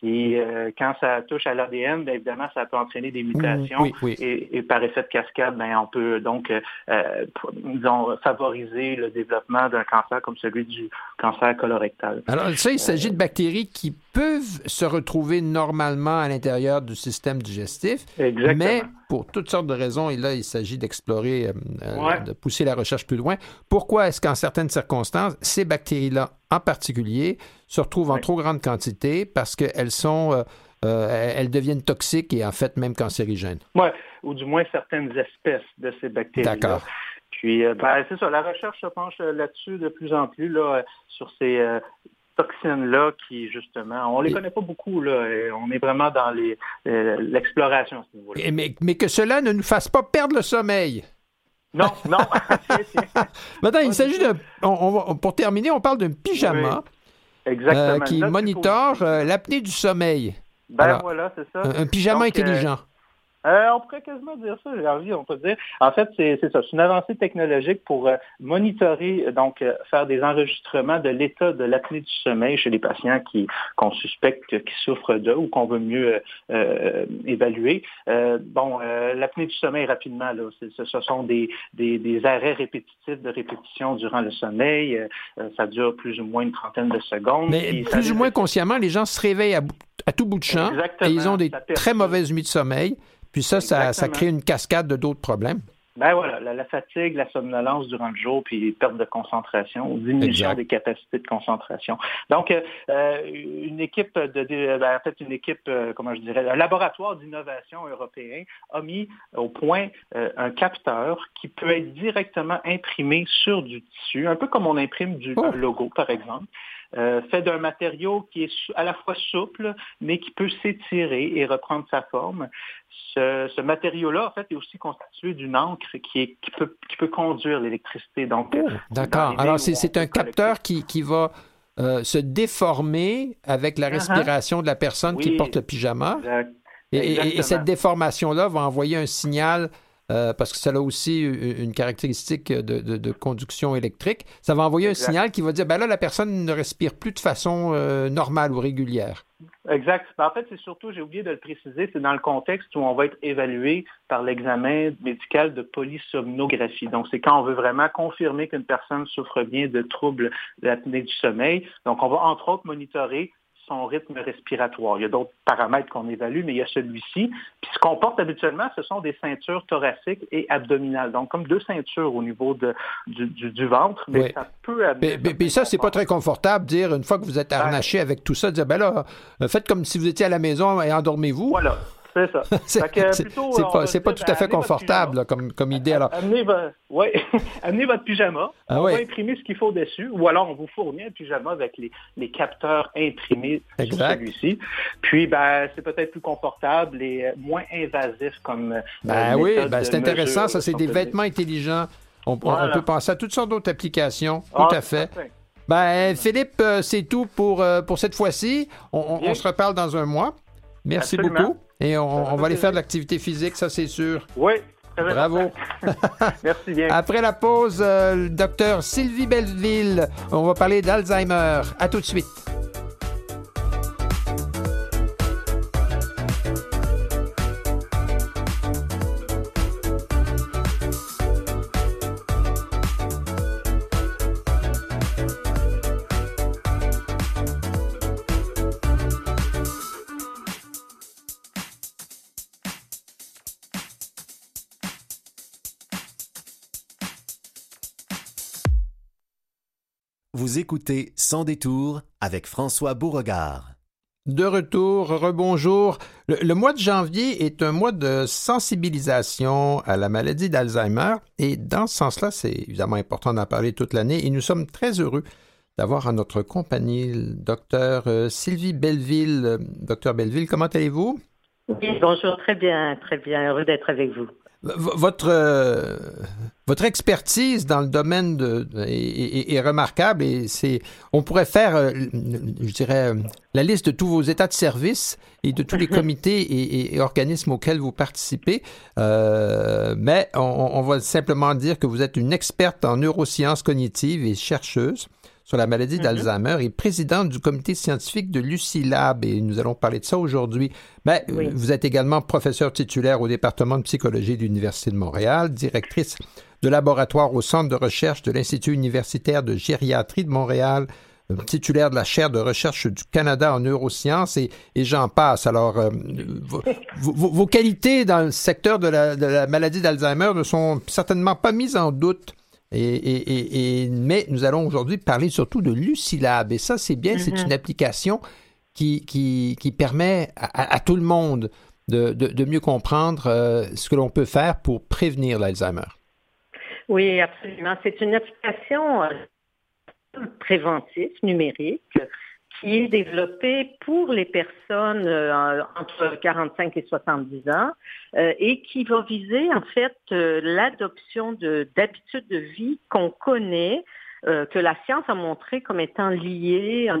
D: Puis euh, quand ça touche à l'ADN, bien évidemment, ça peut entraîner des mutations. Et, par effet de cascade, bien, on peut donc euh, euh, disons, favoriser le développement d'un cancer comme celui du cancer colorectal.
B: Alors, ça, il s'agit de bactéries qui peuvent se retrouver normalement à l'intérieur du système digestif.
D: Exactement.
B: Mais pour toutes sortes de raisons, et là, il s'agit d'explorer, de pousser la recherche plus loin. Pourquoi est-ce qu'en certaines circonstances, ces bactéries-là en particulier se retrouvent en trop grande quantité parce qu'elles sont, euh, euh, elles deviennent toxiques et en fait même cancérigènes.
D: Oui, ou du moins certaines espèces de ces bactéries.
B: D'accord.
D: Puis, euh, ben, c'est ça, la recherche se penche là-dessus de plus en plus, là, sur ces toxines-là qui, justement, on ne les connaît pas beaucoup, là, on est vraiment dans l'exploration
B: mais, mais que cela ne nous fasse pas perdre le sommeil.
D: Non, non. (laughs)
B: Maintenant, il s'agit de. pour terminer, on parle d'un pyjama.
D: Euh,
B: qui monitore euh, l'apnée du sommeil.
D: Ben voilà, c'est ça.
B: Un, pyjama intelligent.
D: Euh, on pourrait quasiment dire ça, j'ai envie, on peut dire. En fait, c'est ça, c'est une avancée technologique pour euh, monitorer, euh, donc faire des enregistrements de l'état de l'apnée du sommeil chez les patients qui qu'on suspecte qui souffrent de ou qu'on veut mieux évaluer. bon, l'apnée du sommeil rapidement, là, ce sont des, des, arrêts répétitifs de répétition durant le sommeil. ça dure plus ou moins une trentaine de secondes.
B: Mais plus ou moins consciemment, les gens se réveillent à, à tout bout de champ et ils ont des très mauvaises nuits de sommeil. Puis ça, ça, crée une cascade de d'autres problèmes.
D: Ben voilà, la, fatigue, la somnolence durant le jour, puis perte de concentration, diminution des capacités de concentration. Donc, euh, euh, une équipe de, ben, en fait, une équipe, euh, comment je dirais, un laboratoire d'innovation européen a mis au point un capteur qui peut être directement imprimé sur du tissu, un peu comme on imprime du oh. logo, par exemple. Euh, fait d'un matériau qui est à la fois souple, mais qui peut s'étirer et reprendre sa forme. Ce, matériau-là, en fait, est aussi constitué d'une encre qui, peut, conduire l'électricité.
B: Donc, oh, d'accord. Alors, c'est un capteur qui, va euh, se déformer avec la uh-huh. respiration de la personne qui porte le pyjama. et, cette déformation-là va envoyer un signal euh, parce que ça a aussi une caractéristique de, conduction électrique. Ça va envoyer un signal qui va dire, ben là, la personne ne respire plus de façon euh, normale ou régulière.
D: Exact. Ben, en fait, c'est surtout, j'ai oublié de le préciser, c'est dans le contexte où on va être évalué par l'examen médical de polysomnographie. Donc, c'est quand on veut vraiment confirmer qu'une personne souffre bien de troubles de l'apnée du sommeil. Donc, on va entre autres monitorer son rythme respiratoire. Il y a d'autres paramètres qu'on évalue, mais il y a celui-ci. Puis ce qu'on porte habituellement, ce sont des ceintures thoraciques et abdominales. Donc, comme deux ceintures au niveau de, du, ventre, mais ça peut
B: Mais, mais, ça, c'est pas très confortable dire, une fois que vous êtes harnaché avec tout ça, dire, ben là, faites comme si vous étiez à la maison et endormez-vous.
D: Voilà. C'est ça. (laughs) c'est
B: pas, pas tout à fait confortable comme, comme idée. Alors.
D: Amenez, (laughs) Amenez votre pyjama. Ah on va imprimer ce qu'il faut dessus. Ou alors, on vous fournit un pyjama avec les, les capteurs imprimés sur celui-ci. Puis, ben, c'est peut-être plus confortable et moins invasif comme. Euh,
B: ben oui, ben, c'est intéressant. Ça, c'est des vêtements intelligents. On, peut penser à toutes sortes d'autres applications. Tout ah, à fait. Ben, Philippe, euh, c'est tout pour, euh, pour cette fois-ci. On, on, se reparle dans un mois. Merci beaucoup. Et on, va aller faire de l'activité physique, ça c'est sûr.
D: Oui.
B: Bravo. (laughs)
D: Merci bien.
B: Après la pause, euh, le docteur Sylvie Belleville, on va parler d'Alzheimer. À tout de suite.
A: Vous écoutez Sans détour avec François Beauregard.
B: De retour, rebonjour. Le, mois de janvier est un mois de sensibilisation à la maladie d'Alzheimer et dans ce sens-là, c'est évidemment important d'en parler toute l'année et nous sommes très heureux d'avoir à notre compagnie le docteur euh, Sylvie Belleville. Docteur Belleville, comment allez-vous?
E: Oui, bonjour, très bien, très bien, heureux d'être avec vous.
B: Votre, euh, votre expertise dans le domaine de, est, remarquable et c'est, on pourrait faire, euh, je dirais, euh, la liste de tous vos états de service et de tous les (laughs) comités et, organismes auxquels vous participez. mais on, on, va simplement dire que vous êtes une experte en neurosciences cognitives et chercheuse sur la maladie mhm. d'Alzheimer et présidente du comité scientifique de Lucilab, et nous allons parler de ça aujourd'hui. Mais ben, Vous êtes également professeur titulaire au département de psychologie de l'Université de Montréal, directrice de laboratoire au Centre de recherche de l'Institut universitaire de gériatrie de Montréal, euh, titulaire de la chaire de recherche du Canada en neurosciences et, j'en passe. Alors, euh, vos, qualités dans le secteur de la, de la maladie d'Alzheimer ne sont certainement pas mises en doute et, mais nous allons aujourd'hui parler surtout de Lucilab. Et ça, c'est bien, c'est mm-hmm. une application qui, qui, permet à, tout le monde de, mieux comprendre euh, ce que l'on peut faire pour prévenir l'Alzheimer.
E: Oui, absolument. C'est une application euh, préventive numérique qui est développé pour les personnes euh, entre 45 et 70 ans euh, et qui va viser en fait euh, l'adoption d'habitudes de, vie qu'on connaît, que la science a montré comme étant liées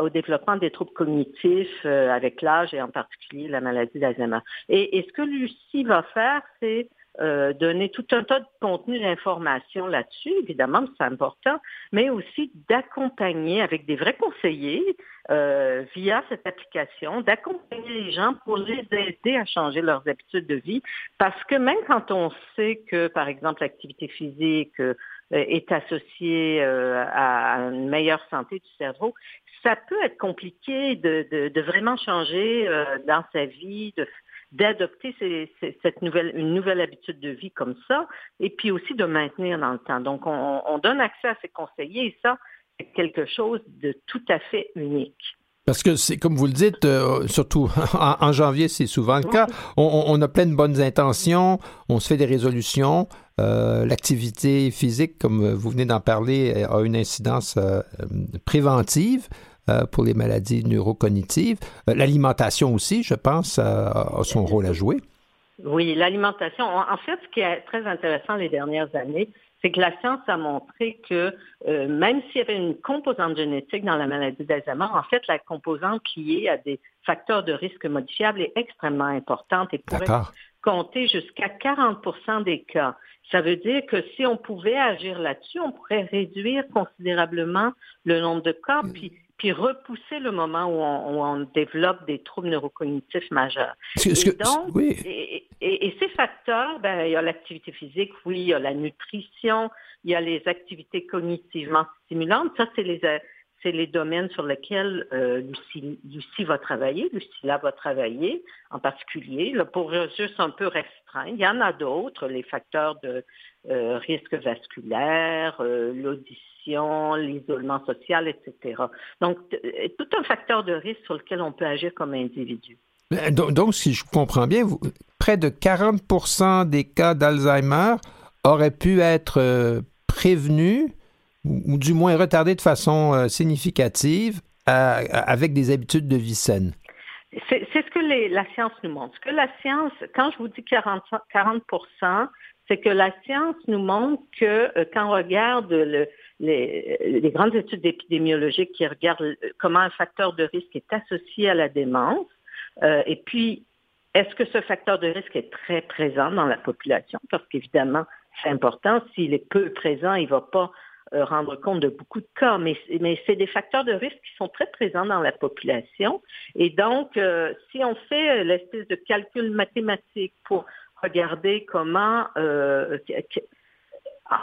E: au développement des troubles cognitifs avec l'âge et en particulier la maladie d'Alzheimer. Et, et, ce que Lucie va faire, c'est euh, donner tout un tas de contenu d'information là-dessus, évidemment, c'est important, mais aussi d'accompagner avec des vrais conseillers euh, via cette application, d'accompagner les gens pour les aider à changer leurs habitudes de vie, parce que même quand on sait que, par exemple, l'activité physique euh, est associée à une meilleure santé du cerveau, ça peut être compliqué de, de, de vraiment changer dans sa vie, de d'adopter cette nouvelle, une nouvelle habitude de vie comme ça, et puis aussi de maintenir dans le temps. Donc, on, donne accès à ces conseillers, et ça, c'est quelque chose de tout à fait unique.
B: Parce que c'est comme vous le dites, euh, surtout (laughs) en, janvier, c'est souvent le cas. On, a plein de bonnes intentions, on se fait des résolutions. Euh, l'activité physique, comme vous venez d'en parler, a une incidence euh, préventive. Euh, pour les maladies neurocognitives. Euh, l'alimentation aussi, je pense, a son rôle à jouer.
E: Oui, l'alimentation. En fait, ce qui est très intéressant les dernières années, c'est que la science a montré que euh, même s'il y avait une composante génétique dans la maladie d'Alzheimer, en fait, la composante liée à des facteurs de risque modifiables est extrêmement importante et pourrait compter jusqu'à 40% des cas. Ça veut dire que si on pouvait agir là-dessus, on pourrait réduire considérablement le nombre de cas. Mm. Puis puis repousser le moment où on, développe des troubles neurocognitifs majeurs. et, donc, et, ces facteurs, ben, il y a l'activité physique, oui, il y a la nutrition, il y a les activités cognitivement stimulantes. Ça, c'est les, c'est les domaines sur lesquels euh, Lucie, va travailler, Lucilla va travailler en particulier, là, pour juste un peu restreindre. Il y en a d'autres, les facteurs de euh, risque vasculaire, euh, l'audition l'isolement social, etc. Donc, euh, tout un facteur de risque sur lequel on peut agir comme individu.
B: Donc, si je comprends bien, près de 40% des cas d'Alzheimer auraient pu être euh, prévenus ou, du moins retardés de façon euh, significative avec des habitudes de vie saine.
E: C'est ce que la science nous montre. Ce que la science, quand je vous dis 40, 40 c'est que la science nous montre que quand on regarde le, les, grandes études épidémiologiques qui regardent euh, comment un facteur de risque est associé à la démence. Euh, et puis, est-ce que ce facteur de risque est très présent dans la population? Parce qu'évidemment, c'est important. S'il est peu présent, il ne va pas euh, rendre compte de beaucoup de cas, mais c'est des facteurs de risque qui sont très présents dans la population. Et donc, si on fait l'espèce de calcul mathématique pour regarder comment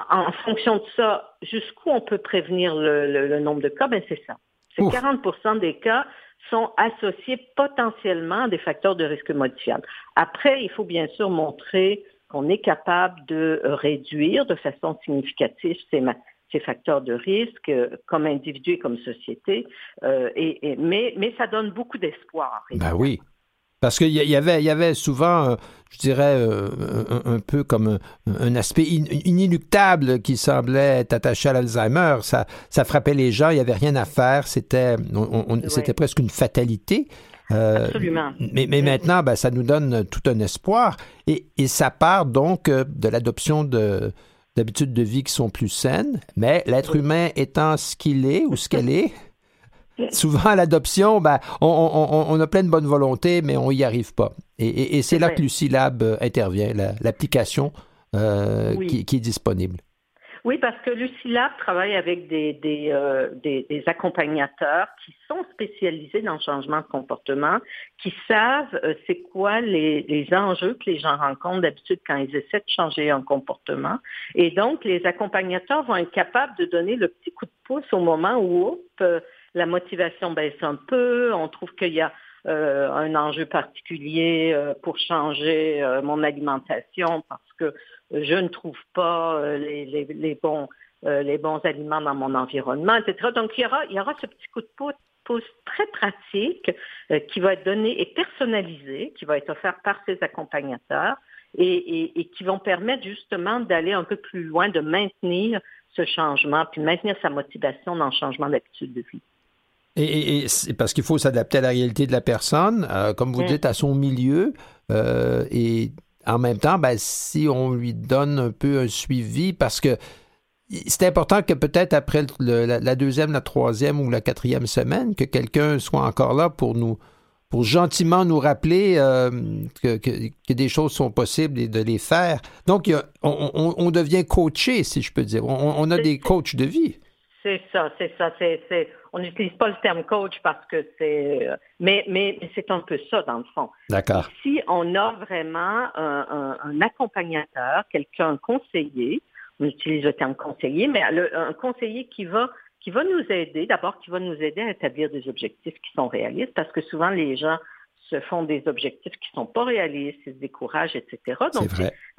E: en fonction de ça, jusqu'où on peut prévenir le, nombre de cas, ben c'est ça. C'est 40% des cas sont associés potentiellement à des facteurs de risque modifiables. Après, il faut bien sûr montrer qu'on est capable de réduire de façon significative ces, facteurs de risque comme individu et comme société. Euh, et, mais, mais ça donne beaucoup d'espoir.
B: Ben oui. Parce qu'il y, avait, y avait souvent, euh, je dirais, euh, un, peu comme un, aspect inéluctable qui semblait être attaché à l'Alzheimer. Ça, ça frappait les gens, il n'y avait rien à faire, c'était, c'était presque une fatalité.
E: Euh, Absolument.
B: Mais, mais maintenant, ben, ça nous donne tout un espoir. Et, et ça part donc de l'adoption de, d'habitudes de vie qui sont plus saines. Mais l'être humain étant ce qu'il est ou ce qu'elle est, souvent à l'adoption, ben, on, a plein de bonne volonté, mais on n'y arrive pas. Et, c'est là que Lucilab euh, intervient, l'application euh, qui, est disponible.
E: Oui, parce que Lucilab travaille avec des, euh, accompagnateurs qui sont spécialisés dans le changement de comportement, qui savent c'est quoi les, les, enjeux que les gens rencontrent d'habitude quand ils essaient de changer un comportement. Et donc, les accompagnateurs vont être capables de donner le petit coup de pouce au moment où, la motivation baisse un peu, on trouve qu'il y a euh, un enjeu particulier euh, pour changer euh, mon alimentation parce que je ne trouve pas les, bons, les bons aliments dans mon environnement, etc. Donc, il y aura, il y aura ce petit coup de pouce très pratique qui va être donné et personnalisé, qui va être offert par ces accompagnateurs et, et qui vont permettre justement d'aller un peu plus loin, de maintenir ce changement, puis maintenir sa motivation dans le changement d'habitude de vie.
B: Et, parce qu'il faut s'adapter à la réalité de la personne, euh, comme vous dites, à son milieu. Euh, et en même temps, ben, si on lui donne un peu un suivi, parce que c'est important que peut-être après la, deuxième, la troisième ou la quatrième semaine, que quelqu'un soit encore là pour nous, pour gentiment nous rappeler euh, que, des choses sont possibles et de les faire. Donc, on, devient coaché, si je peux dire. On, a des coachs de vie.
E: C'est ça, c'est ça. C'est, on n'utilise pas le terme coach parce que c'est, mais, mais, c'est un peu ça dans le fond.
B: D'accord.
E: Si on a vraiment un, accompagnateur, quelqu'un conseiller, on utilise le terme conseiller, mais un conseiller qui va qui va nous aider, d'abord qui va nous aider à établir des objectifs qui sont réalistes, parce que souvent les gens se font des objectifs qui sont pas réalistes, ils se découragent, etc.
B: Donc,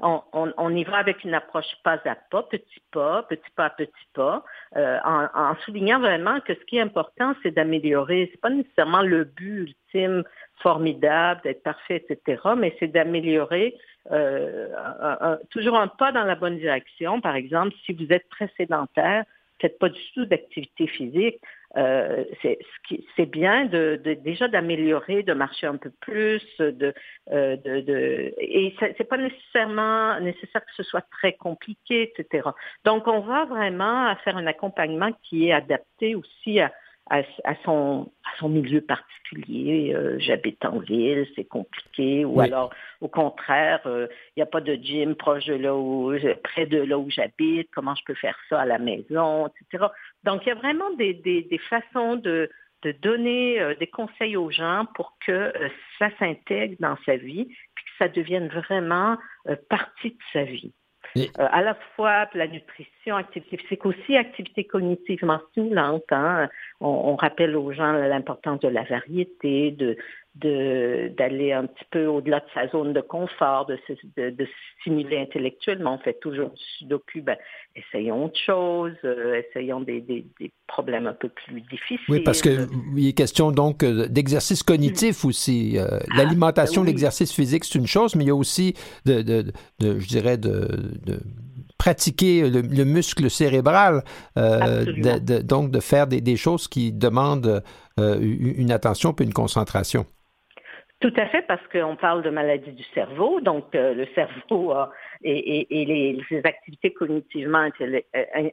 E: On, on, y va avec une approche pas à pas, petit pas, petit pas à petit pas, euh, en, soulignant vraiment que ce qui est important, c'est d'améliorer. C'est pas nécessairement le but ultime formidable, d'être parfait, etc., mais c'est d'améliorer euh, toujours un pas dans la bonne direction. Par exemple, si vous êtes très sédentaire, faites pas du tout d'activité physique, euh, c'est bien de, déjà d'améliorer, de marcher un peu plus, de, euh, de, de et c'est pas nécessairement nécessaire que ce soit très compliqué, etc. Donc on va vraiment faire un accompagnement qui est adapté aussi à, à, son, à son milieu particulier. Euh, j'habite en ville, c'est compliqué. Ou alors, au contraire, il euh, n'y a pas de gym proche de là où, près de là où j'habite. Comment je peux faire ça à la maison, etc. Donc, il y a vraiment des, des, des façons de, de donner euh, des conseils aux gens pour que ça s'intègre dans sa vie, puis que ça devienne vraiment partie de sa vie. Euh, à la fois la nutrition, activité physique, aussi activité cognitivement stimulante. Hein. On, rappelle aux gens l'importance de la variété, de, d'aller un petit peu au-delà de sa zone de confort, de se de, stimuler intellectuellement. On fait toujours du sudoku, ben, essayons autre chose, euh, essayons des, des, problèmes un peu plus difficiles.
B: Oui, parce qu'il est question donc euh, d'exercice cognitif aussi. Euh, ah, l'alimentation, l'exercice physique, c'est une chose, mais il y a aussi, de, de, de je dirais, de, pratiquer le, muscle cérébral, donc de faire des, des, choses qui demandent une attention puis une concentration.
E: Tout à fait, parce qu'on parle de maladie du cerveau, donc euh, le (laughs) cerveau et, les, activités cognitivement euh, euh,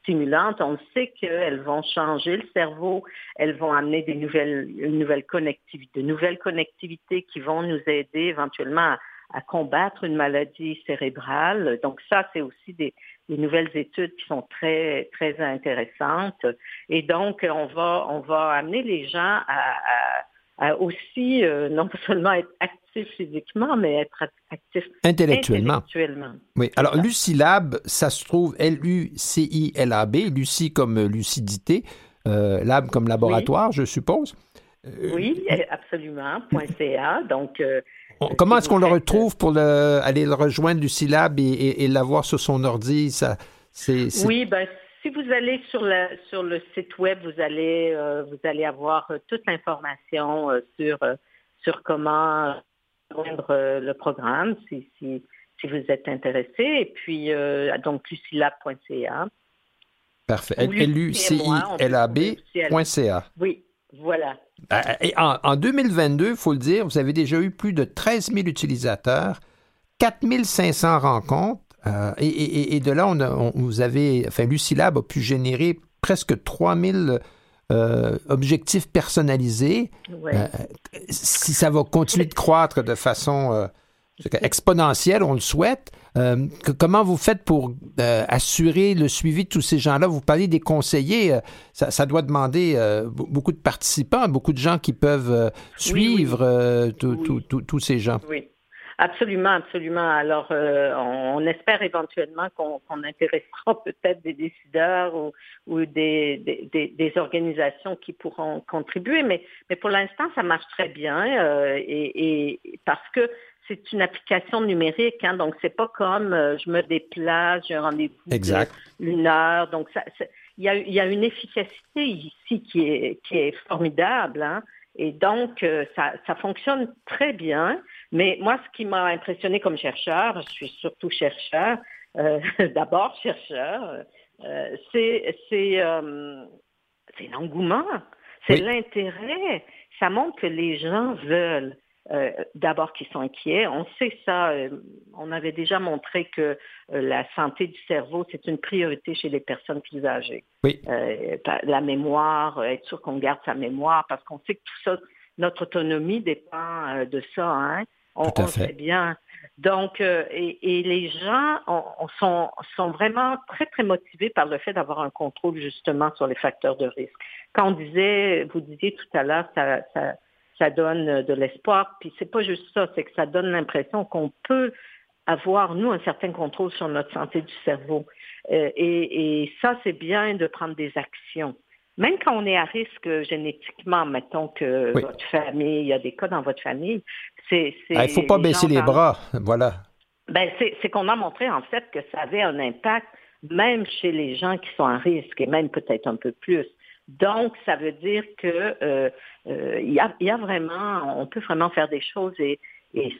E: stimulantes, on sait qu'elles vont changer le cerveau, elles vont amener des nouvelles, une nouvelle connectivité, de nouvelles connectivités qui vont nous aider éventuellement à, combattre une maladie cérébrale. Donc ça, c'est aussi des, nouvelles études qui sont très très intéressantes. Et donc, on va on va amener les gens à aussi euh, non seulement être actif physiquement, mais être actif intellectuellement.
B: Oui. Alors, Lucilab, ça se trouve L-U-C-I-L-A-B, Lucie comme lucidité, euh, lab comme laboratoire, je suppose.
E: Euh, oui, absolument. .ca. Donc,
B: comment est-ce qu'on le retrouve pour aller le rejoindre, Lucilab, et, et, l'avoir sur son ordi? Ça,
E: c'est, Oui, ben, si vous allez sur le, sur le site web, vous allez, euh, vous allez avoir euh, toute l'information euh, sur, sur comment joindre le programme si, si, si, vous êtes intéressé. Et puis, donc, lucilab.ca.
B: Parfait. L-U-C-I-L-A-B.ca.
E: Oui, voilà.
B: Et en, en 2022, il faut le dire, vous avez déjà eu plus de 13 000 utilisateurs, 4 500 rencontres, euh, et, de là, on, vous avez, enfin, Lucilab a pu générer presque 3000 euh, objectifs personnalisés. Euh, si ça va continuer de croître de façon euh, exponentielle, on le souhaite, comment vous faites pour assurer le suivi de tous ces gens-là? Vous parlez des conseillers, ça, doit demander beaucoup de participants, beaucoup de gens qui peuvent suivre tous ces gens.
E: Oui. Absolument, absolument. Alors, euh, on, espère éventuellement qu'on intéressera (laughs) peut-être des décideurs ou, ou des, des, des, organisations qui pourront contribuer, mais, mais pour l'instant, ça marche très bien euh, et, et, parce que c'est une application numérique, hein, donc c'est pas comme euh, je me déplace, j'ai un rendez-vous une heure, donc ça, il y a, y a une efficacité ici qui est, qui est formidable, hein, et donc ça, ça fonctionne très bien. Mais moi, ce qui m'a impressionné comme chercheur, je suis surtout chercheur, euh, (laughs) d'abord chercheur, euh, c'est euh, l'engouement, c'est l'intérêt. Ça montre que les gens veulent. Euh, d'abord qu'ils sont inquiets. On sait ça. Euh, on avait déjà montré que la santé du cerveau, c'est une priorité chez les personnes plus âgées.
B: Oui.
E: la mémoire, être sûr qu'on garde sa mémoire, parce qu'on sait que tout ça, notre autonomie dépend de ça. Hein? On, Tout sait bien. Donc, euh, et, les gens sont, sont vraiment très, très motivés par le fait d'avoir un contrôle justement sur les facteurs de risque. Quand on disait, vous disiez tout à l'heure, ça, ça, ça, donne de l'espoir, puis c'est pas juste ça, c'est que ça donne l'impression qu'on peut avoir, nous, un certain contrôle sur notre santé du cerveau. Euh, et, et, ça, c'est bien de prendre des actions. Même quand on est à risque génétiquement, mettons que votre famille, il y a des cas dans votre famille, c'est...
B: Il ne faut pas baisser les bras, voilà.
E: Ben, c'est qu'on a montré en fait que ça avait un impact même chez les gens qui sont à risque et même peut-être un peu plus. Donc, ça veut dire que euh, euh, il, y a, vraiment, on peut vraiment faire des choses et, et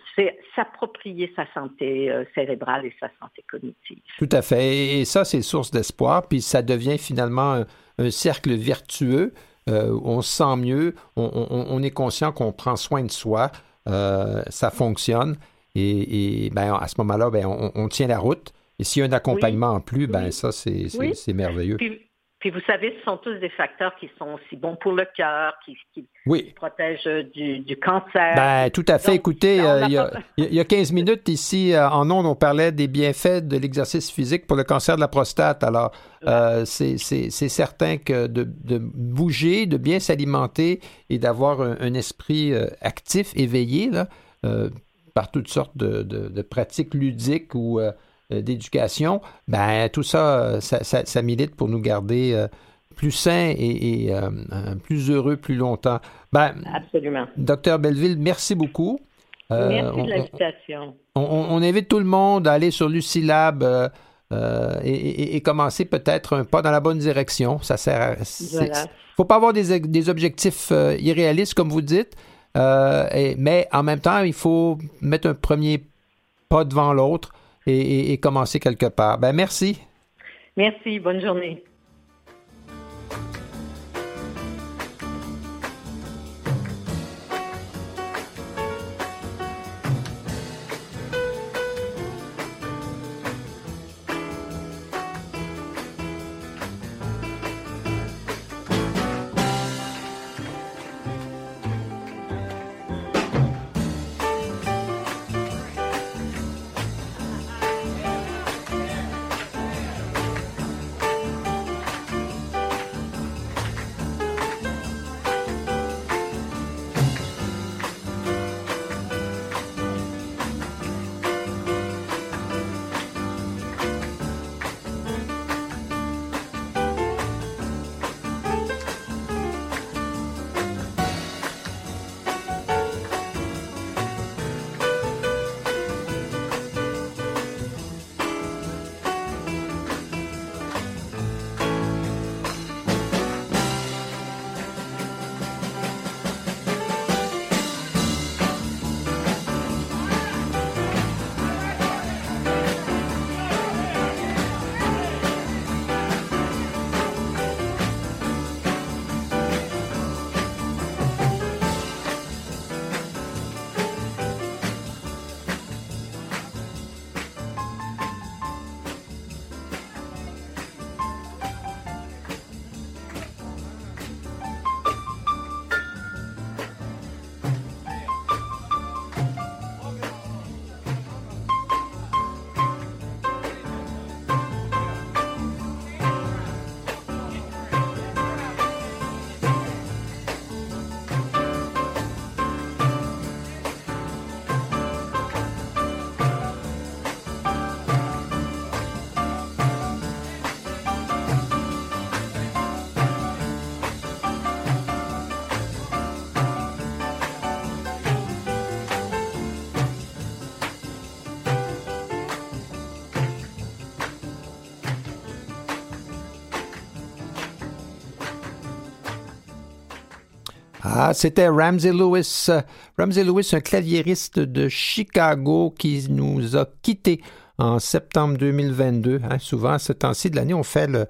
E: s'approprier sa santé euh, cérébrale et sa santé cognitive.
B: Tout à fait. Et ça, c'est source d'espoir. Puis ça devient finalement un, cercle vertueux. on se sent mieux, on, est conscient qu'on prend soin de soi, ça fonctionne. Et, ben, à ce moment-là, ben, on, tient la route. Et s'il y a un accompagnement en plus, ben, ça, c'est merveilleux.
E: Puis vous savez, ce sont tous des facteurs qui sont aussi bons pour le cœur, qui, protègent du, cancer.
B: Ben, tout à fait. Écoutez, euh, il, y a, 15 minutes ici, euh, en ondes, on parlait des bienfaits de l'exercice physique pour le cancer de la prostate. Alors, euh, c'est certain que de, bouger, de bien s'alimenter et d'avoir un, esprit actif, éveillé, là, par toutes sortes de, pratiques ludiques ou euh, d'éducation, ben tout ça ça, milite pour nous garder euh, plus sains et, euh, plus heureux plus longtemps. Ben,
E: Absolument.
B: Docteur Belleville, merci beaucoup.
E: merci de l'invitation.
B: On, invite tout le monde à aller sur Lucilab et, commencer peut-être un pas dans la bonne direction. Ça sert Il ne faut pas avoir des, objectifs irréalistes, comme vous dites, mais en même temps, il faut mettre un premier pas devant l'autre et, commencer quelque part. Ben, merci.
E: Merci. Bonne journée.
B: C'était Ramsey Lewis. Ramsey Lewis, un claviériste de Chicago qui nous a quittés en septembre 2022. Hein, souvent, à ce temps-ci de l'année, on fait le,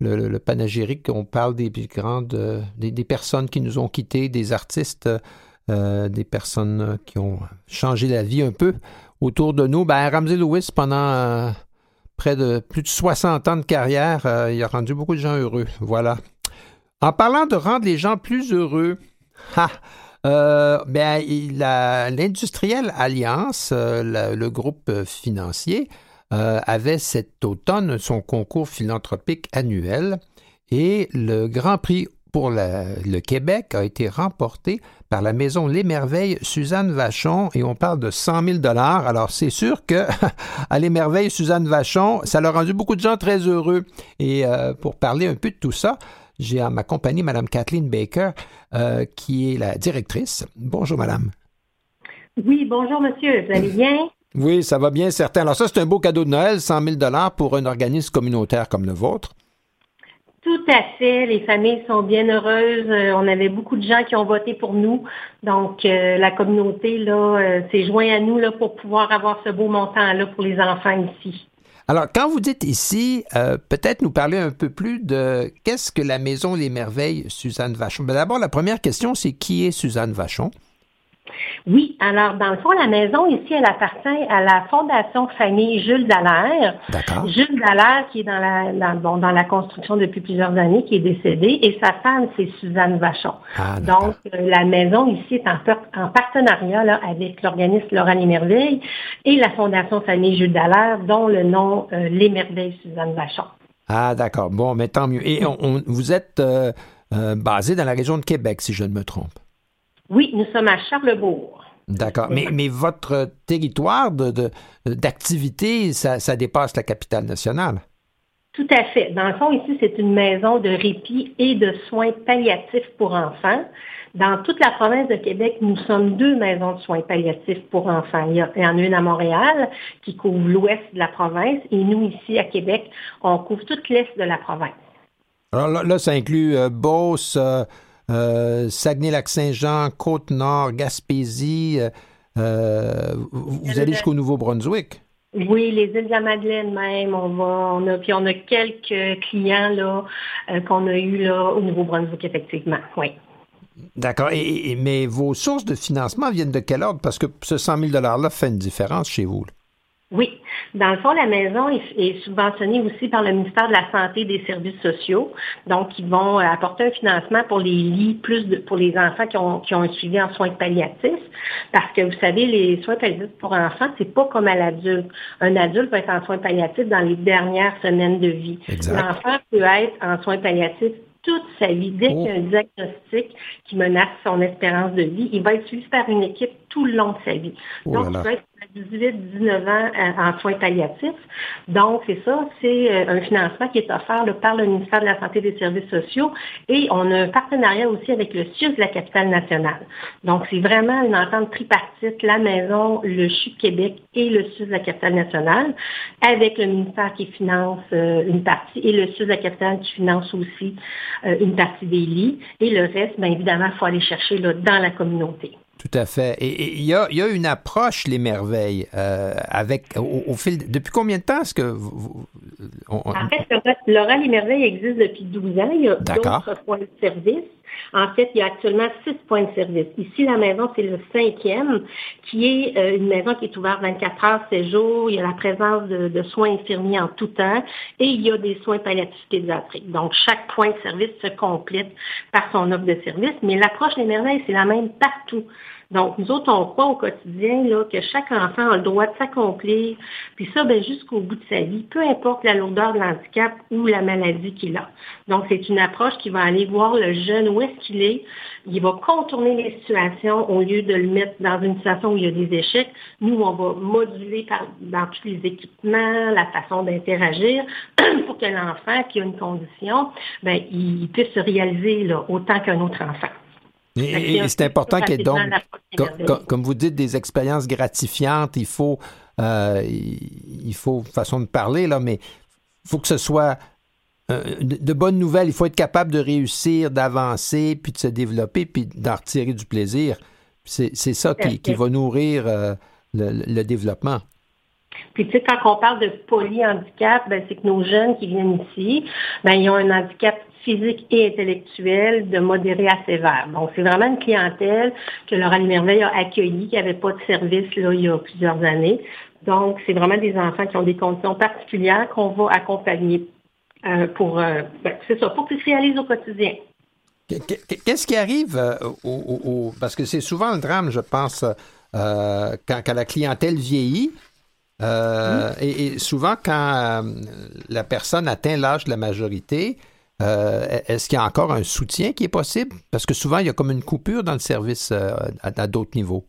B: le, panégyrique, on parle des grandes, des, personnes qui nous ont quittés, des artistes, euh, des personnes qui ont changé la vie un peu autour de nous. Ben, Ramsey Lewis, pendant euh, près de plus de 60 ans de carrière, euh, il a rendu beaucoup de gens heureux. Voilà. En parlant de rendre les gens plus heureux, euh, ben, l'industriel Alliance, euh, le, groupe financier, euh, avait cet automne son concours philanthropique annuel et le Grand Prix pour le Québec a été remporté par la maison Les Merveilles Suzanne Vachon et on parle de 100 000 dollars. Alors c'est sûr que (laughs) à Les Merveilles Suzanne Vachon, ça a rendu beaucoup de gens très heureux. Et pour parler un peu de tout ça, j'ai à ma compagnie Mme Kathleen Baker, qui est la directrice. Bonjour, Madame.
F: Oui, bonjour, monsieur. Vous allez bien?
B: Oui, ça va bien, certain. Alors ça, c'est un beau cadeau de Noël, 100 000 pour un organisme communautaire comme le vôtre.
F: Tout à fait. Les familles sont bien heureuses. Euh, on avait beaucoup de gens qui ont voté pour nous. Donc, euh, la communauté là, euh, s'est joint à nous là, pour pouvoir avoir ce beau montant-là pour les enfants ici.
B: Alors, quand vous dites ici, peut-être nous parler un peu plus de qu'est-ce que la Maison Les Merveilles, Suzanne Vachon? Ben, d'abord, la première question, c'est qui est Suzanne Vachon?
F: Oui, alors dans le fond, la maison ici, elle appartient à la Fondation Famille Jules Dallaire.
B: D'accord.
F: Jules Dallaire, qui est dans la, bon, dans la construction depuis plusieurs années, qui est décédé, et sa femme, c'est Suzanne Vachon.
B: Ah,
F: Donc, euh, la maison ici est en, en partenariat là, avec l'organisme Laurent Les Merveilles et la Fondation Famille Jules Dallaire, dont le nom euh, Les Merveilles Suzanne Vachon.
B: Ah, d'accord. Bon, mais tant mieux. Et on, vous êtes euh, basé dans la région de Québec, si je ne me trompe.
F: Oui, nous sommes à Charlebourg.
B: D'accord. Mais, mais votre territoire d'activité, de, ça, ça dépasse la capitale nationale.
F: Tout à fait. Dans le fond, ici, c'est une maison de répit et de soins palliatifs pour enfants. Dans toute la province de Québec, nous sommes deux maisons de soins palliatifs pour enfants. Il y, en a une à Montréal qui couvre l'ouest de la province et nous, ici, à Québec, on couvre toute l'est de la province.
B: Alors là, ça inclut euh, Beauce, euh, euh, Saguenay-Lac-Saint-Jean, Côte-Nord, Gaspésie. Euh, euh, vous allez jusqu'au Nouveau-Brunswick?
F: Oui, les îles de la Madeleine même, on va, on a, puis on a quelques clients là qu'on a eu là au Nouveau-Brunswick effectivement, oui.
B: D'accord. Et, mais vos sources de financement viennent de quel ordre? Parce que ce 100 000 dollars là fait une différence chez vous.
F: Oui. Dans le fond, la maison est, subventionnée aussi par le ministère de la Santé et des Services sociaux. Donc, ils vont euh, apporter un financement pour les lits, plus pour les enfants qui ont, qui ont un suivi en soins palliatifs. Parce que vous savez, les soins palliatifs pour enfants, c'est pas comme à l'adulte. Un adulte va être en soins palliatifs dans les dernières semaines de vie. L'enfant peut être en soins palliatifs toute sa vie. Dès qu'il y a un oh. diagnostic qui menace son espérance de vie, il va être suivi par une équipe tout le long de sa vie.
B: Oh Donc, être
F: 18-19 ans euh, en soins palliatifs. Donc, c'est ça, c'est euh, un financement qui est offert par le ministère de la Santé et des Services sociaux et on a un partenariat aussi avec le CIUS de la capitale nationale. Donc, c'est vraiment une entente tripartite, la maison, le CHU Québec et le CIUS de la capitale nationale, avec le ministère qui finance euh, une partie et le CIUS de la capitale qui finance aussi une partie des lits. Et le reste, bien évidemment, il faut aller chercher là, dans la communauté.
B: Tout à fait. Et il y a, y a, une approche, les merveilles, euh, avec au, fil. Depuis combien de temps est-ce que vous.
F: En fait, Laurent Les Merveilles existe depuis 12 ans. Il y a d'autres points de service. En fait, il y a actuellement six points de service. Ici, la maison, c'est le cinquième, qui est euh, une maison qui est ouverte 24 heures, 7 jours. Il y a la présence de, de, soins infirmiers en tout temps et il y a des soins palliatifs pédiatriques. Donc, chaque point de service se complète par son offre de service, mais l'approche des merveilles, c'est la même partout. Donc, nous autres, on croit au quotidien là, que chaque enfant a le droit de s'accomplir, puis ça, ben, jusqu'au bout de sa vie, peu importe la lourdeur de l'handicap ou la maladie qu'il a. Donc, c'est une approche qui va aller voir le jeune où est-ce qu'il est. Il va contourner les situations au lieu de le mettre dans une situation où il y a des échecs. Nous, on va moduler par, dans tous les équipements, la façon d'interagir (clears throat) pour que l'enfant qui a une condition, ben, il puisse se réaliser là, autant qu'un autre enfant.
B: Et, c'est important qu'il y ait donc, comme, vous dites, des expériences gratifiantes. Il faut, euh, il faut, façon de parler, là, mais il faut que ce soit euh, de, bonnes nouvelles. Il faut être capable de réussir, d'avancer, puis de se développer, puis d'en retirer du plaisir. C'est ça qui, va nourrir euh, le, développement.
F: Puis tu sais, quand on parle de polyhandicap, ben, c'est que nos jeunes qui viennent ici, ben, ils ont un handicap physique et intellectuel de modéré à sévère. Donc, c'est vraiment une clientèle que Laura Merveille a accueillie, qui n'avait pas de service là, il y a plusieurs années. Donc, c'est vraiment des enfants qui ont des conditions particulières qu'on va accompagner euh, pour, euh, ben, c'est ça, pour qu'ils se réalisent au quotidien.
B: Qu'est-ce qui arrive euh, au, parce que c'est souvent le drame, je pense, quand, la clientèle vieillit. et, souvent, quand la personne atteint l'âge de la majorité, euh, est-ce qu'il y a encore un soutien qui est possible? Parce que souvent, il y a comme une coupure dans le service euh, à, d'autres niveaux.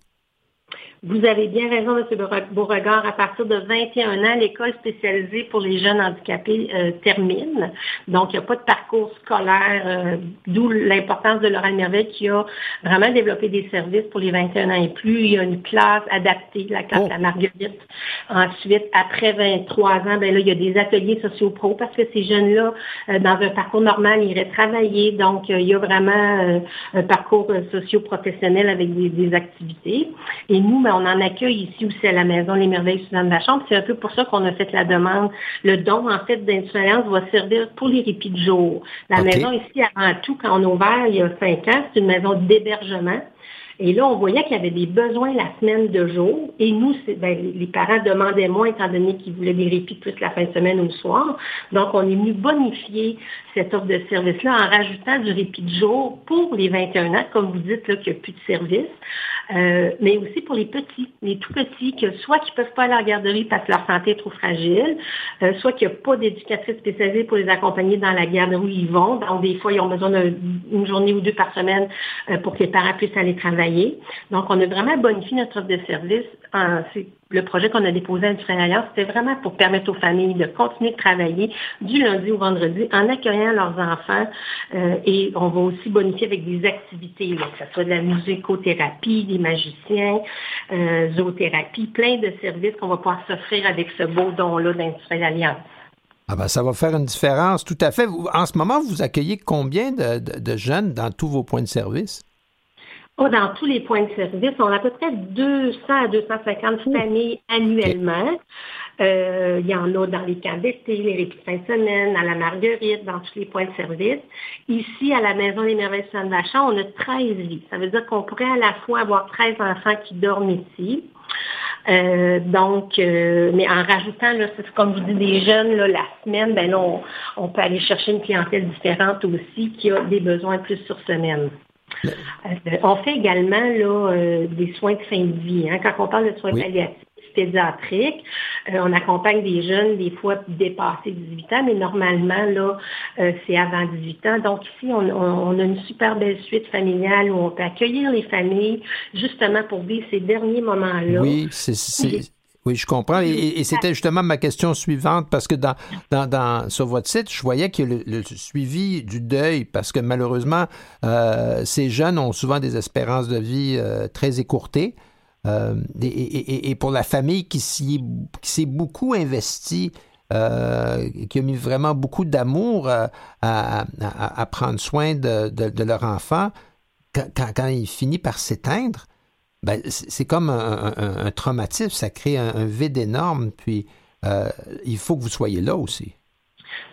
F: Vous avez bien raison, M. Beauregard. À partir de 21 ans, l'école spécialisée pour les jeunes handicapés euh, termine. Donc, il n'y a pas de parcours scolaire, euh, d'où l'importance de Laurent Merveille qui a vraiment développé des services pour les 21 ans et plus. Il y a une classe adaptée, la classe oh. à Marguerite. Ensuite, après 23 ans, ben là, il y a des ateliers sociaux-pro parce que ces jeunes-là, euh, dans un parcours normal, ils iraient travailler. Donc, il y a vraiment un parcours socio-professionnel avec des, des activités. Et nous, ben, on en accueille ici aussi à la Maison Les Merveilles Suzanne Chambre. C'est un peu pour ça qu'on a fait la demande. Le don, en fait, d'Influence va servir pour les répits de jour. La maison ici, avant tout, quand on a ouvert il y a cinq ans, c'est une maison d'hébergement. Et là, on voyait qu'il y avait des besoins la semaine de jour. Et nous, ben, les parents demandaient moins étant donné qu'ils voulaient des répits plus la fin de semaine ou le soir. Donc, on est venu bonifier cette offre de service-là en rajoutant du répit de jour pour les 21 ans, comme vous dites, qu'il n'y a plus de service. Euh, mais aussi pour les petits, les tout petits, que soit qui ne peuvent pas aller à la garderie parce que leur santé est trop fragile, euh, soit qu'il n'y a pas d'éducatrice spécialisée pour les accompagner dans la garderie où ils vont. Donc, des fois, ils ont besoin d'une journée ou deux par semaine euh, pour que les parents puissent aller travailler. Donc, on a vraiment bonifié notre offre de service. Le projet qu'on a déposé à Alliance, c'était vraiment pour permettre aux familles de continuer de travailler du lundi au vendredi en accueillant leurs enfants. Euh, et on va aussi bonifier avec des activités, que ce soit de la musicothérapie, des magiciens, euh, zoothérapie, plein de services qu'on va pouvoir s'offrir avec ce beau don-là d'Industrielle Alliance.
B: Ah ben, ça va faire une différence, tout à fait. En ce moment, vous accueillez combien de jeunes dans tous vos points de service?
F: Oh, dans tous les points de service, on a à peu près 200 à 250 familles annuellement. Euh, il y en a dans les camps d'été, les répits de fin de semaine, à la Marguerite, dans tous les points de service. Ici, à la Maison des Merveilles de Vachon, on a 13 lits. Ça veut dire qu'on pourrait à la fois avoir 13 enfants qui dorment ici. Euh, donc, euh, mais en rajoutant, là, comme vous dites, des jeunes, là, la semaine, ben on, on peut aller chercher une clientèle différente aussi qui a des besoins plus sur semaine. Euh, on fait également là, euh, des soins de fin de vie. Hein. Quand on parle de soins palliatifs pédiatriques, euh, on accompagne des jeunes, des fois dépassés 18 ans, mais normalement, là, c'est avant 18 ans. Donc ici, on, a une super belle suite familiale où on peut accueillir les familles justement pour vivre ces derniers moments-là.
B: Oui, c'est oui, je comprends. Et, c'était justement ma question suivante, parce que dans, dans, sur votre site, je voyais qu'il y a le, suivi du deuil, parce que malheureusement, euh, ces jeunes ont souvent des espérances de vie euh, très écourtées. Euh, et, pour la famille qui s'est beaucoup investie, qui a mis vraiment beaucoup d'amour à, prendre soin de, leur enfant, quand, quand il finit par s'éteindre, ben, c'est comme un, traumatisme, ça crée un, vide énorme, puis euh, il faut que vous soyez là aussi.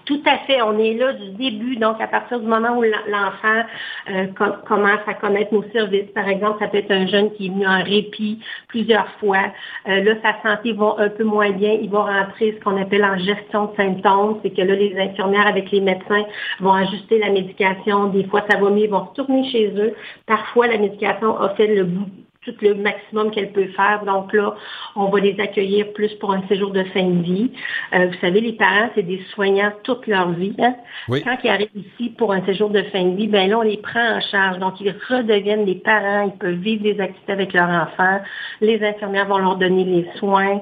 F: Tout à fait. On est là du début, donc à partir du moment où l'enfant euh, commence à connaître nos services. Par exemple, ça peut être un jeune qui est venu en répit plusieurs fois. Euh, là, sa santé va un peu moins bien. Il va rentrer ce qu'on appelle en gestion de symptômes. C'est que là, les infirmières avec les médecins vont ajuster la médication. Des fois, ça va mieux. Ils vont retourner chez eux. Parfois, la médication a fait le bout tout le maximum qu'elle peut faire. Donc là, on va les accueillir plus pour un séjour de fin de vie. Euh, vous savez, les parents, c'est des soignants toute leur vie. Hein. Quand ils arrivent ici pour un séjour de fin de vie, ben là, on les prend en charge. Donc, ils redeviennent des parents, ils peuvent vivre des activités avec leurs enfants. Les infirmières vont leur donner les soins.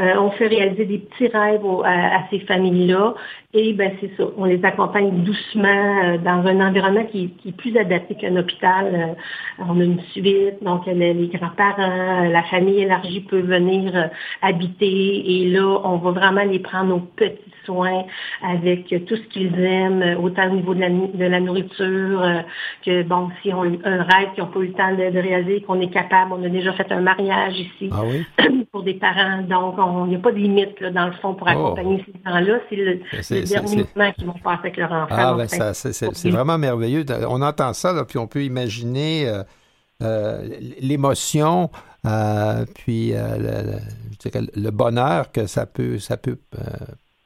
F: Euh, on fait réaliser des petits rêves à, ces familles-là. Et ben c'est ça, on les accompagne doucement euh, dans un environnement qui, est plus adapté qu'un hôpital. Euh, on a une suite, donc les, les grands-parents, la famille élargie peut venir habiter. Et là, on va vraiment les prendre aux petits soins avec tout ce qu'ils aiment, autant au niveau de la, de la nourriture que, bon, si on un rêve qu'ils n'ont pas eu le temps de, réaliser, qu'on est capable. On a déjà fait un mariage ici
B: ah (clears throat)
F: pour des parents. Donc, il n'y a pas de limite, dans le fond, pour oh. accompagner ces gens-là. C'est le, dernier moment qu'ils vont passer avec leur enfant.
B: Ah, ben c'est vraiment merveilleux. On entend ça, là, puis on peut imaginer euh, euh, l'émotion, euh, puis le, bonheur que ça peut, ça peut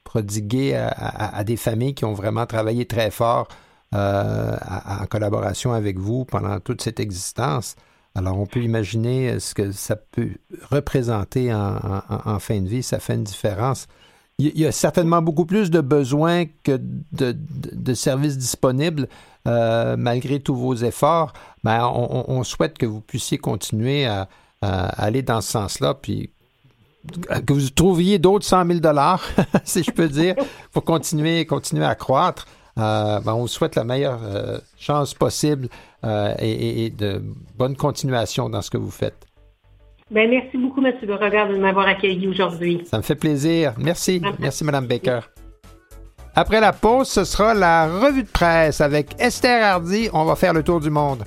B: prodiguer à, des familles qui ont vraiment travaillé très fort en collaboration avec vous pendant toute cette existence. Alors, on peut imaginer ce que ça peut représenter en, fin de vie. Ça fait une différence. Il y a certainement beaucoup plus de besoins que de, services disponibles, euh, malgré tous vos efforts. Mais on, souhaite que vous puissiez continuer à, aller dans ce sens-là, puis que vous trouviez d'autres 100 000 dollars, (laughs) si je peux dire, pour continuer, continuer à croître. Euh, ben, on vous souhaite la meilleure euh, chance possible euh, et, de bonne continuation dans ce que vous faites.
F: Ben, merci beaucoup, M. Beauregard, de m'avoir accueilli aujourd'hui.
B: Ça me fait plaisir. Merci. Merci, Mme Baker. Après la pause, ce sera la revue de presse avec Esther Hardy. On va faire le tour du monde.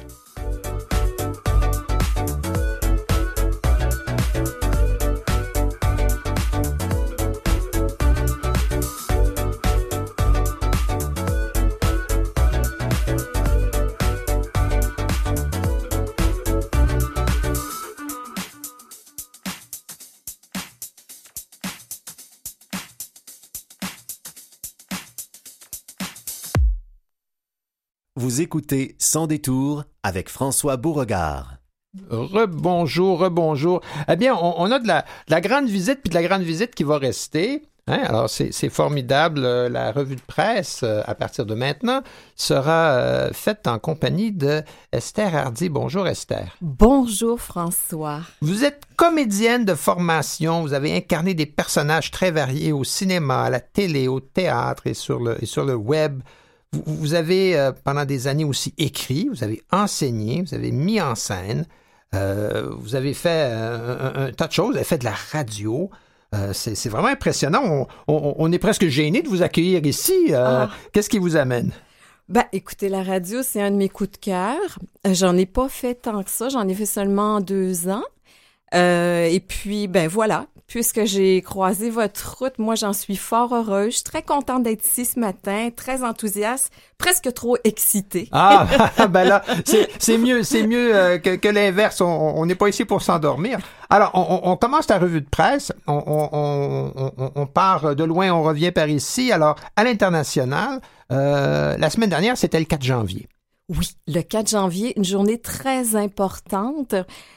A: Vous écoutez Sans détour avec François Beauregard.
B: Rebonjour, rebonjour. Eh bien, on, a de la, grande visite, puis de la grande visite qui va rester. Hein. Alors, c'est formidable. Euh, la revue de presse, euh, à partir de maintenant, sera euh, faite en compagnie de Esther Hardy. Bonjour, Esther.
G: Bonjour, François.
B: Vous êtes comédienne de formation. Vous avez incarné des personnages très variés au cinéma, à la télé, au théâtre et sur le, et sur le web. Vous, avez euh, pendant des années aussi écrit, vous avez enseigné, vous avez mis en scène, euh, vous avez fait un, tas de choses, vous avez fait de la radio. Euh, c'est vraiment impressionnant. On, est presque gêné de vous accueillir ici. Ah. Qu'est-ce qui vous amène?
G: Ben, écoutez, la radio, c'est un de mes coups de cœur. J'en ai pas fait tant que ça. J'en ai fait seulement deux ans. et puis, ben voilà, puisque j'ai croisé votre route. Moi, j'en suis fort heureuse. Je suis très contente d'être ici ce matin, très enthousiaste, presque trop excitée.
B: Ah, (laughs) ben là, c'est mieux, c'est mieux euh, que, l'inverse. On n'est pas ici pour s'endormir. Alors, on, commence la revue de presse. On, part de loin, on revient par ici. Alors, à l'international, euh, la semaine dernière, c'était le 4 janvier.
G: Oui, le 4 janvier, une journée très importante.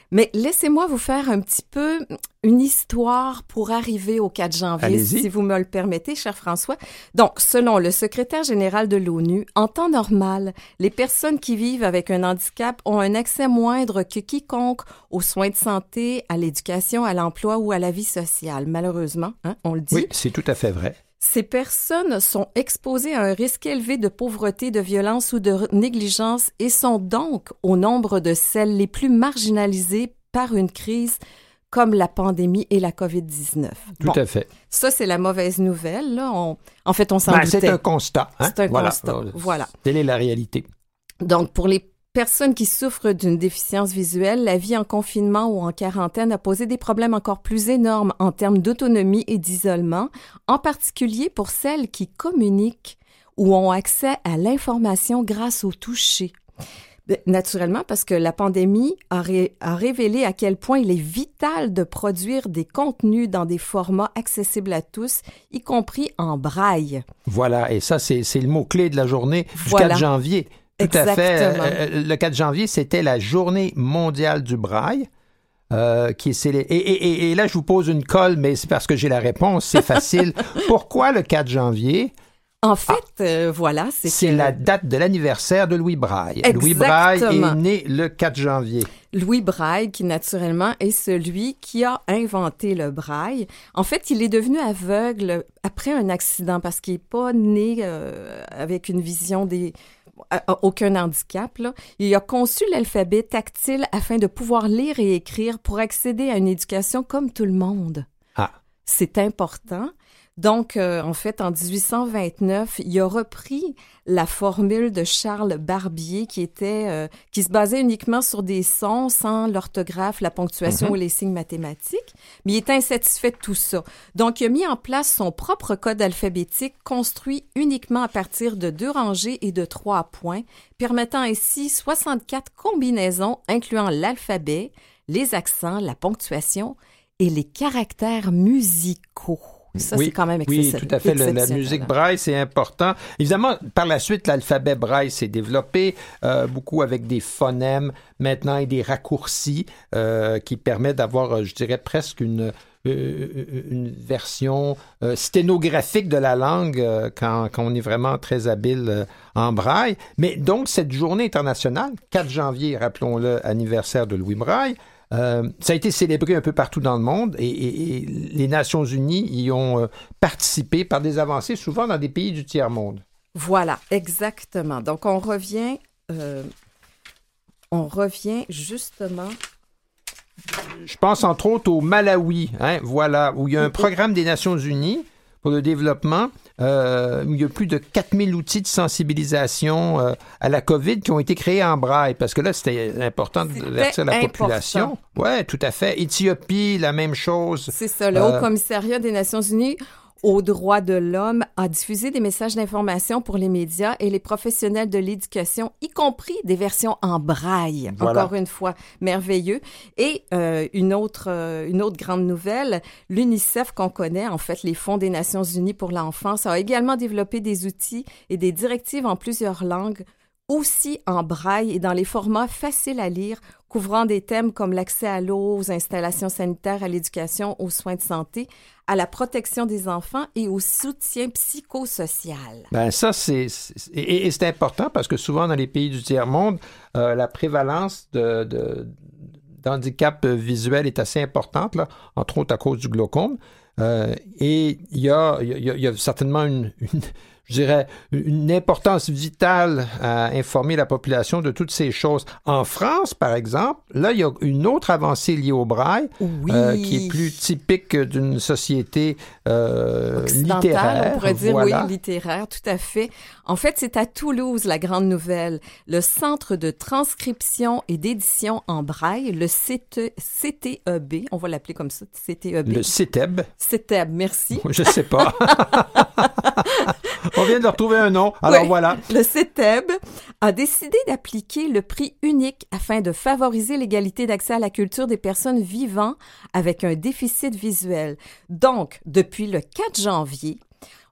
G: Mais laissez-moi vous faire un petit peu une histoire pour arriver au 4 janvier, si vous me le permettez, cher François. Donc, selon le secrétaire général de l'ONU, en temps normal, les personnes qui vivent avec un handicap ont un accès moindre que quiconque aux soins de santé, à l'éducation, à l'emploi ou à la vie sociale. Malheureusement, hein, on le dit.
B: Oui, c'est tout à fait vrai.
G: Ces personnes sont exposées à un risque élevé de pauvreté, de violence ou de négligence et sont donc au nombre de celles les plus marginalisées par une crise comme la pandémie et la COVID-19.
B: Tout à fait.
G: Ça, c'est la mauvaise nouvelle. Là. en fait, on s'en ben,
B: C'est un constat.
G: Hein? C'est un constat. Voilà.
B: Telle est la réalité.
G: Donc, pour les personnes qui souffrent d'une déficience visuelle, la vie en confinement ou en quarantaine a posé des problèmes encore plus énormes en termes d'autonomie et d'isolement, en particulier pour celles qui communiquent ou ont accès à l'information grâce au toucher. Ben, naturellement, parce que la pandémie a, a, révélé à quel point il est vital de produire des contenus dans des formats accessibles à tous, y compris en braille.
B: Voilà, et ça, c'est le mot-clé de la journée du 4 janvier. Tout à fait. Euh, euh, le 4 janvier, c'était la journée mondiale du braille. Euh, qui est et, et, et, là, je vous pose une colle, mais c'est parce que j'ai la réponse, c'est facile. (laughs) Pourquoi le 4 janvier?
G: En fait, voilà,
B: c'est... C'est la date de l'anniversaire de Louis Braille. Louis Braille est né le 4 janvier.
G: Louis Braille, qui naturellement est celui qui a inventé le braille. En fait, il est devenu aveugle après un accident parce qu'il n'est pas né avec une vision des aucun handicap. Là. Il a conçu l'alphabet tactile afin de pouvoir lire et écrire pour accéder à une éducation comme tout le monde.
B: Ah.
G: C'est important. Donc, euh, en fait, en 1829, il a repris la formule de Charles Barbier qui était, euh, qui se basait uniquement sur des sons sans l'orthographe, la ponctuation mhm. ou les signes mathématiques. Mais il était insatisfait de tout ça. Donc, il a mis en place son propre code alphabétique construit uniquement à partir de deux rangées et de trois points, permettant ainsi 64 combinaisons incluant l'alphabet, les accents, la ponctuation et les caractères musicaux. Ça,
B: oui, c'est
G: quand même
B: Oui, tout à fait. la musique braille, c'est important. Évidemment, par la suite, l'alphabet braille s'est développé, euh, beaucoup avec des phonèmes maintenant et des raccourcis euh, qui permettent d'avoir, euh, je dirais, presque une, une version sténographique de la langue quand, quand, on est vraiment très habile en braille. Mais donc, cette journée internationale, 4 janvier, rappelons-le, anniversaire de Louis Braille, ça a été célébré un peu partout dans le monde et, les Nations Unies y ont participé par des avancées, souvent dans des pays du tiers-monde.
G: Voilà, exactement. Donc, on revient, on revient justement
B: je pense entre autres au Malawi, hein, voilà, où il y a un programme des Nations Unies pour le développement, euh, il y a plus de 4000 outils de sensibilisation euh, à la COVID qui ont été créés en braille, parce que là, c'était important de verser la population. Oui, tout à fait. Éthiopie, la même chose.
G: C'est ça, le Haut euh, Commissariat des Nations Unies aux droits de l'homme a diffusé des messages d'information pour les médias et les professionnels de l'éducation, y compris des versions en braille. Encore une fois, merveilleux. Et euh, une autre euh, une autre grande nouvelle, l'UNICEF qu'on connaît, en fait, les Fonds des Nations Unies pour l'enfance, a également développé des outils et des directives en plusieurs langues aussi en braille et dans les formats faciles à lire, couvrant des thèmes comme l'accès à l'eau, aux installations sanitaires, à l'éducation, aux soins de santé, à la protection des enfants et au soutien psychosocial.
B: Ben ça, c'est... Et, c'est important parce que souvent dans les pays du tiers-monde, euh, la prévalence de, d'handicap visuel est assez importante, là, entre autres à cause du glaucome. Euh, et il y a, certainement une je dirais, une importance vitale à informer la population de toutes ces choses. En France, par exemple, là, il y a une autre avancée liée au braille euh, qui est plus typique d'une société euh, littéraire.
G: On pourrait dire, oui, littéraire, tout à fait. En fait, c'est à Toulouse, la grande nouvelle. Le Centre de transcription et d'édition en braille, le CTEB, on va l'appeler comme ça, CTEB.
B: Le CETEB.
G: CETEB, merci.
B: Je sais pas. (laughs) (laughs) On vient de retrouver un nom. Alors voilà.
G: Le CETEB a décidé d'appliquer le prix unique afin de favoriser l'égalité d'accès à la culture des personnes vivant avec un déficit visuel. Donc, depuis le 4 janvier,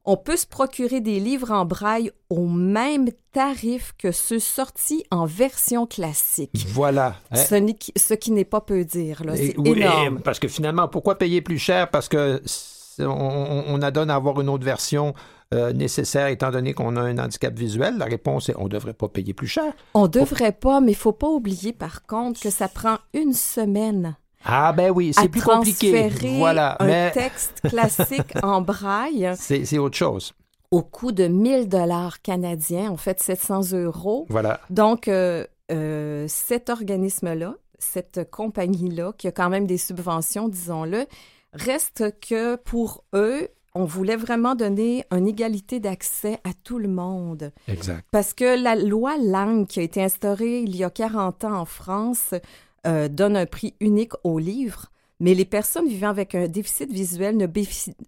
G: on peut se procurer des livres en braille au même tarif que ceux sortis en version classique.
B: Voilà.
G: Hein? Ce, qui n'est pas peu dire. C'est énorme.
B: Parce que finalement, pourquoi payer plus cher? Parce que on, on adonne à avoir une autre version euh, nécessaire étant donné qu'on a un handicap visuel? La réponse est on ne devrait pas payer plus cher.
G: On ne devrait pas, mais il faut pas oublier par contre que ça prend une semaine.
B: Ah ben oui, c'est plus compliqué.
G: Voilà, un (laughs) texte classique en braille.
B: C'est autre chose.
G: Au coût de 1000 dollars canadiens, en fait 700 euros.
B: Voilà.
G: Donc euh, euh, cet organisme-là, cette compagnie-là, qui a quand même des subventions, disons-le, reste que pour eux, on voulait vraiment donner une égalité d'accès à tout le monde.
B: Exact.
G: Parce que la loi Langue qui a été instaurée il y a 40 ans en France euh, donne un prix unique aux livres, mais les personnes vivant avec un déficit visuel ne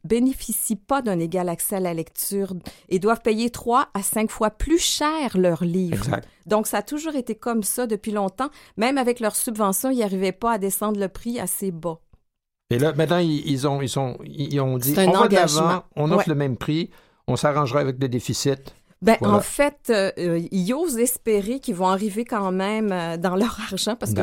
G: bénéficient pas d'un égal accès à la lecture et doivent payer trois à cinq fois plus cher leurs livres.
B: Exact.
G: Donc, ça a toujours été comme ça depuis longtemps. Même avec leurs subventions, ils n'arrivaient pas à descendre le prix assez bas.
B: Et là, maintenant, ils, ont, ils, ils ont dit on va de on offre le même prix, on s'arrangera avec le déficit.
G: Ben, En fait, euh, ils osent espérer qu'ils vont arriver quand même euh, dans leur (laughs) argent parce que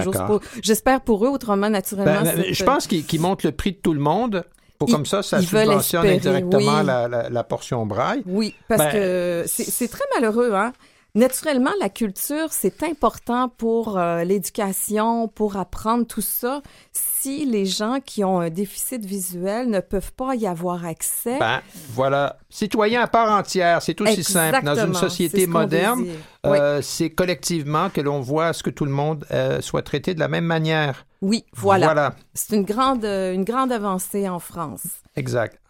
G: j'espère pour eux, autrement, naturellement.
B: Ben, ben, je pense qu'ils montent le prix de tout le monde. Pour comme ça, ça subventionne indirectement la, la, portion braille.
G: Oui, parce ben, que c'est très malheureux. Hein? Naturellement, la culture, c'est important pour euh, l'éducation, pour apprendre tout ça. Si les gens qui ont un déficit visuel ne peuvent pas y avoir accès.
B: Ben, voilà. Citoyen à part entière, c'est aussi simple. Dans une société moderne, euh, c'est collectivement que l'on voit ce que tout le monde euh, soit traité de la même manière.
G: Oui, voilà. voilà. C'est une grande, une grande avancée en France.
B: Exact.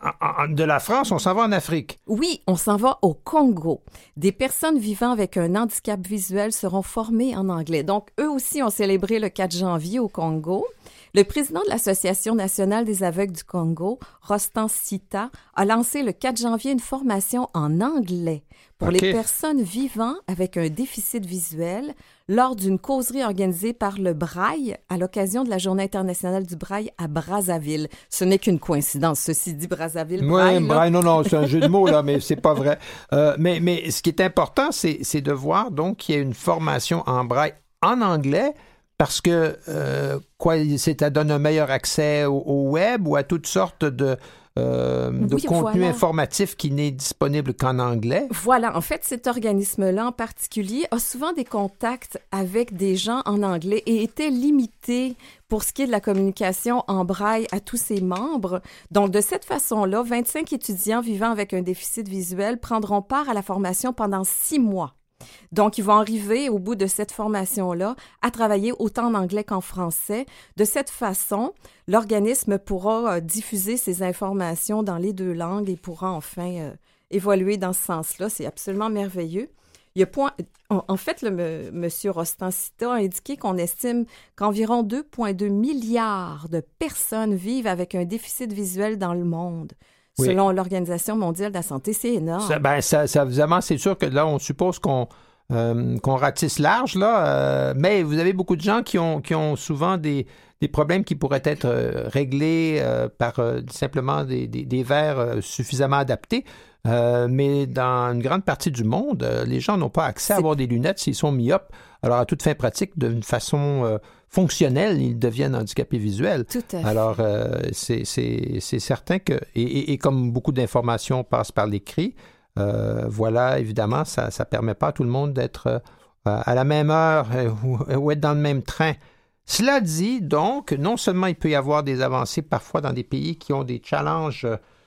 B: de la France, on s'en va en Afrique.
G: Oui, on s'en va au Congo. Des personnes vivant avec un handicap visuel seront formées en anglais. Donc, eux aussi ont célébré le 4 janvier au Congo. Le président de l'Association nationale des aveugles du Congo, Rostan Sita, a lancé le 4 janvier une formation en anglais pour les personnes vivant avec un déficit visuel lors d'une causerie organisée par le Braille à l'occasion de la Journée internationale du Braille à Brazzaville. Ce n'est qu'une coïncidence, ceci dit, Brazzaville.
B: Oui, Braille, non, non, c'est un jeu de mots, là, mais c'est pas vrai. (laughs) Euh, mais, mais ce qui est important, c'est de voir donc qu'il y a une formation en Braille en anglais parce que euh, quoi, ça donne un meilleur accès au, web ou à toutes sortes de, euh, de contenu informatif qui n'est disponible qu'en anglais.
G: Voilà, en fait, cet organisme-là en particulier a souvent des contacts avec des gens en anglais et était limité pour ce qui est de la communication en braille à tous ses membres. Donc, de cette façon-là, 25 étudiants vivant avec un déficit visuel prendront part à la formation pendant six mois. Donc, ils vont arriver au bout de cette formation-là à travailler autant en anglais qu'en français. De cette façon, l'organisme pourra euh, diffuser ces informations dans les deux langues et pourra enfin euh, évoluer dans ce sens-là. C'est absolument merveilleux. Il point, en, fait, le monsieur Rostancita a indiqué qu'on estime qu'environ 2,2 milliards de personnes vivent avec un déficit visuel dans le monde. Selon l'Organisation mondiale de la santé, c'est énorme.
B: Ça, ben, ça, évidemment, c'est sûr que là, on suppose qu'on euh, qu'on ratisse large, là, euh, mais vous avez beaucoup de gens qui ont, qui ont souvent des, des problèmes qui pourraient être euh, réglés par simplement des, des, des verres suffisamment adaptés. mais dans une grande partie du monde, les gens n'ont pas accès à avoir des lunettes s'ils sont myopes. Alors, à toute fin pratique, d'une façon fonctionnels, ils deviennent handicapés visuels.
G: Tout à fait.
B: Alors, euh, c'est certain que, et, comme beaucoup d'informations passent par l'écrit, euh, voilà, évidemment, ça ne permet pas à tout le monde d'être euh, à la même heure ou, être dans le même train. Cela dit, donc, non seulement il peut y avoir des avancées parfois dans des pays qui ont des challenges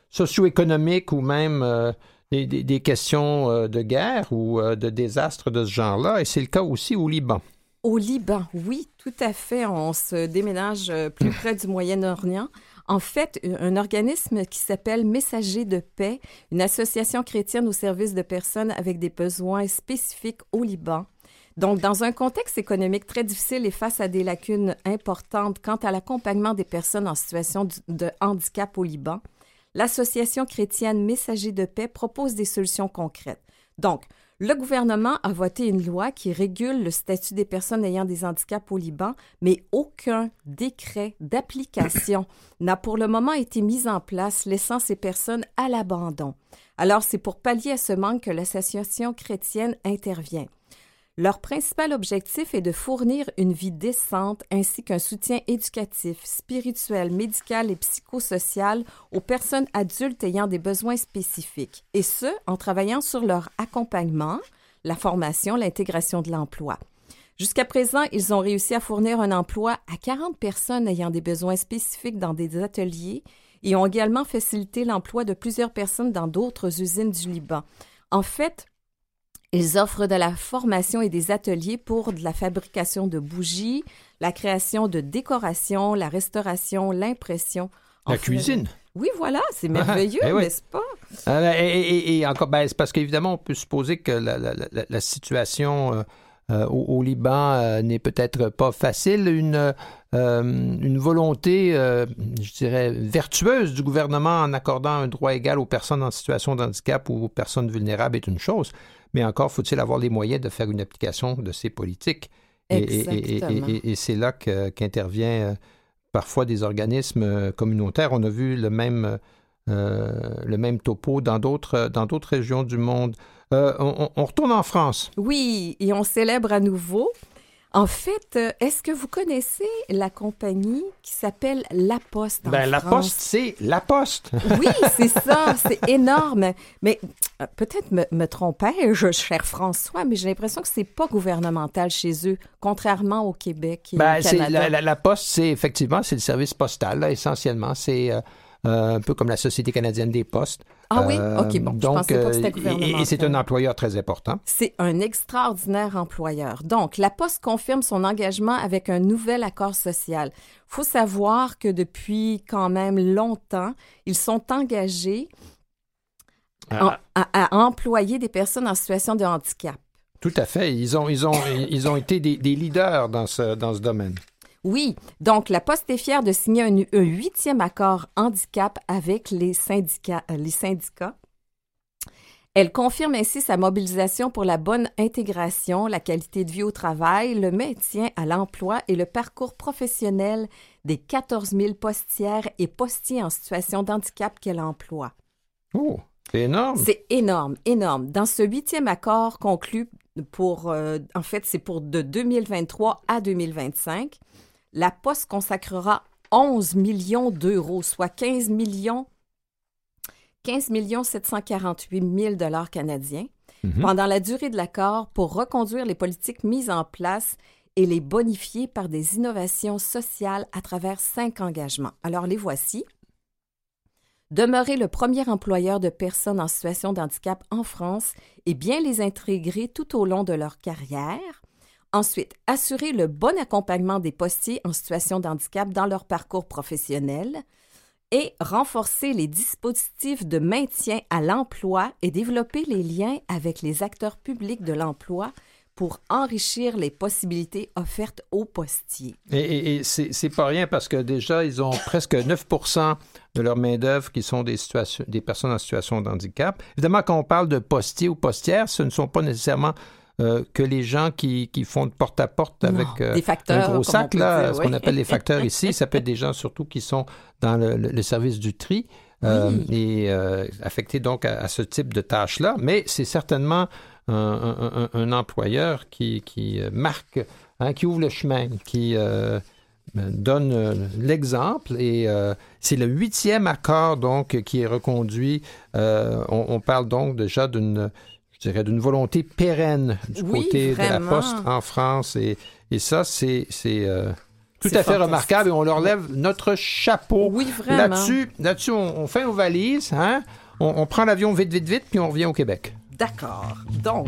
B: socio-économiques ou même des, des, questions de guerre ou de désastres de ce genre-là, et c'est le cas aussi au Liban.
G: Au Liban, oui, tout à fait. On se déménage euh, plus près du Moyen-Orient. En fait, un organisme qui s'appelle Messager de paix, une association chrétienne au service de personnes avec des besoins spécifiques au Liban. Donc, dans un contexte économique très difficile et face à des lacunes importantes quant à l'accompagnement des personnes en situation de handicap au Liban, l'association chrétienne Messager de paix propose des solutions concrètes. Donc, le gouvernement a voté une loi qui régule le statut des personnes ayant des handicaps au Liban, mais aucun décret d'application n'a pour le moment été mis en place, laissant ces personnes à l'abandon. Alors c'est pour pallier à ce manque que l'association chrétienne intervient. Leur principal objectif est de fournir une vie décente ainsi qu'un soutien éducatif, spirituel, médical et psychosocial aux personnes adultes ayant des besoins spécifiques, et ce, en travaillant sur leur accompagnement, la formation, l'intégration de l'emploi. Jusqu'à présent, ils ont réussi à fournir un emploi à 40 personnes ayant des besoins spécifiques dans des ateliers et ont également facilité l'emploi de plusieurs personnes dans d'autres usines du Liban. En fait, ils offrent de la formation et des ateliers pour de la fabrication de bougies, la création de décorations, la restauration, l'impression.
B: La cuisine.
G: Oui, voilà, c'est ah, merveilleux, eh n'est-ce pas?
B: Ah, ben, et, encore, ben, c'est parce qu'évidemment, on peut supposer que la, situation euh, euh, au, Liban euh, n'est peut-être pas facile. Une, une volonté, je dirais, vertueuse du gouvernement en accordant un droit égal aux personnes en situation de handicap ou aux personnes vulnérables est une chose mais encore faut-il avoir les moyens de faire une application de ces politiques. Et, c'est là qu'intervient euh, parfois des organismes euh, communautaires. On a vu le même, euh, le même topo dans d'autres régions du monde. on, retourne en France.
G: Oui, et on célèbre à nouveau en fait, euh, est-ce que vous connaissez la compagnie qui s'appelle La Poste en ben,
B: La Poste, c'est La Poste.
G: oui, (laughs) c'est ça, c'est énorme. Mais euh, peut-être me, me trompais-je, cher François, mais j'ai l'impression que c'est pas gouvernemental chez eux, contrairement au Québec et
B: ben,
G: au Canada.
B: La, la, Poste, c'est effectivement, c'est le service postal, essentiellement. C'est... Euh, un peu comme la Société canadienne des postes.
G: Ah oui? OK, bon. Donc, je pensais pas que
B: et, et c'est un employeur très important.
G: C'est un extraordinaire employeur. Donc, la Poste confirme son engagement avec un nouvel accord social. Il faut savoir que depuis quand même longtemps, ils sont engagés ah. à, employer des personnes en situation de handicap.
B: Tout à fait. Ils ont, ils ont, ils ont été des, des leaders dans ce, dans ce domaine.
G: Oui, donc la Poste est fière de signer un, huitième accord handicap avec les syndicats, euh, les syndicats. Elle confirme ainsi sa mobilisation pour la bonne intégration, la qualité de vie au travail, le maintien à l'emploi et le parcours professionnel des 14 000 postières et postiers en situation d'handicap qu'elle emploie.
B: Oh, c'est énorme.
G: C'est énorme, énorme. Dans ce huitième accord conclu pour, euh, en fait, c'est pour de 2023 à 2025, la Poste consacrera 11 millions d'euros, soit 15 millions 15 748 000 dollars canadiens
B: Mhm.
G: pendant la durée de l'accord pour reconduire les politiques mises en place et les bonifier par des innovations sociales à travers cinq engagements. Alors les voici. Demeurer le premier employeur de personnes en situation de handicap en France et bien les intégrer tout au long de leur carrière. Ensuite, assurer le bon accompagnement des postiers en situation de handicap dans leur parcours professionnel et renforcer les dispositifs de maintien à l'emploi et développer les liens avec les acteurs publics de l'emploi pour enrichir les possibilités offertes aux postiers.
B: Et, et, et c'est pas rien parce que déjà, ils ont presque 9 de leur main-d'œuvre qui sont des, situations, des personnes en situation de handicap. Évidemment, quand on parle de postiers ou postières, ce ne sont pas nécessairement euh, que les gens qui, qui font de porte-à-porte avec
G: euh, facteurs,
B: un gros sac, là,
G: dire,
B: ce
G: oui.
B: qu'on appelle les facteurs (laughs) ici, ça peut être des gens surtout qui sont dans le, le, le service du tri euh,
G: oui.
B: et affectés donc à, à, ce type de tâches-là. Mais c'est certainement un, un, un, employeur qui, qui marque, hein, qui ouvre le chemin, qui donne l'exemple et euh, c'est le huitième accord donc qui est reconduit. Euh, on, on, parle donc déjà d'une je dirais d'une volonté pérenne du
G: oui,
B: côté
G: vraiment.
B: de la Poste en France et, et ça c'est euh, tout à fait remarquable et on leur lève notre chapeau.
G: Oui, vraiment.
B: Là-dessus, là-dessus on, on, fait nos valises, hein? on, on prend l'avion vite, vite, vite, puis on revient au Québec.
G: D'accord. Donc.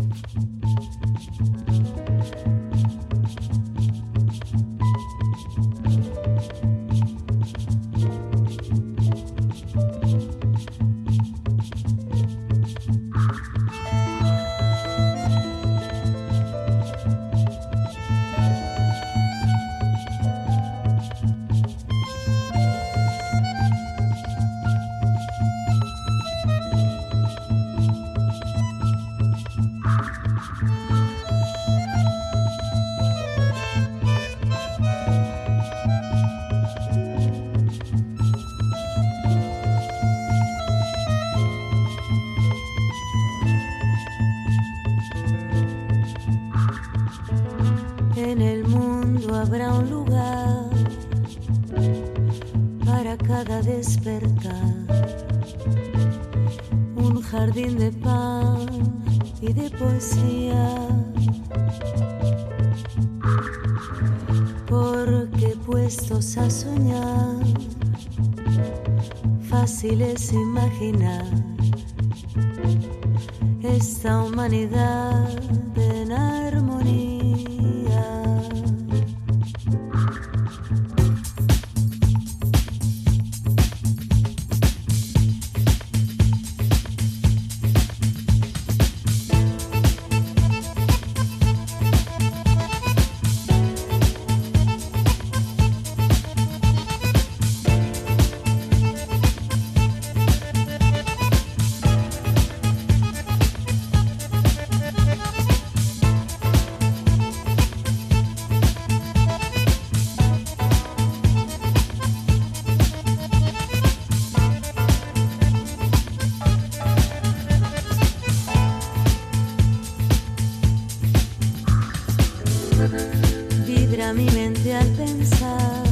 H: Vibra mi mente al pensar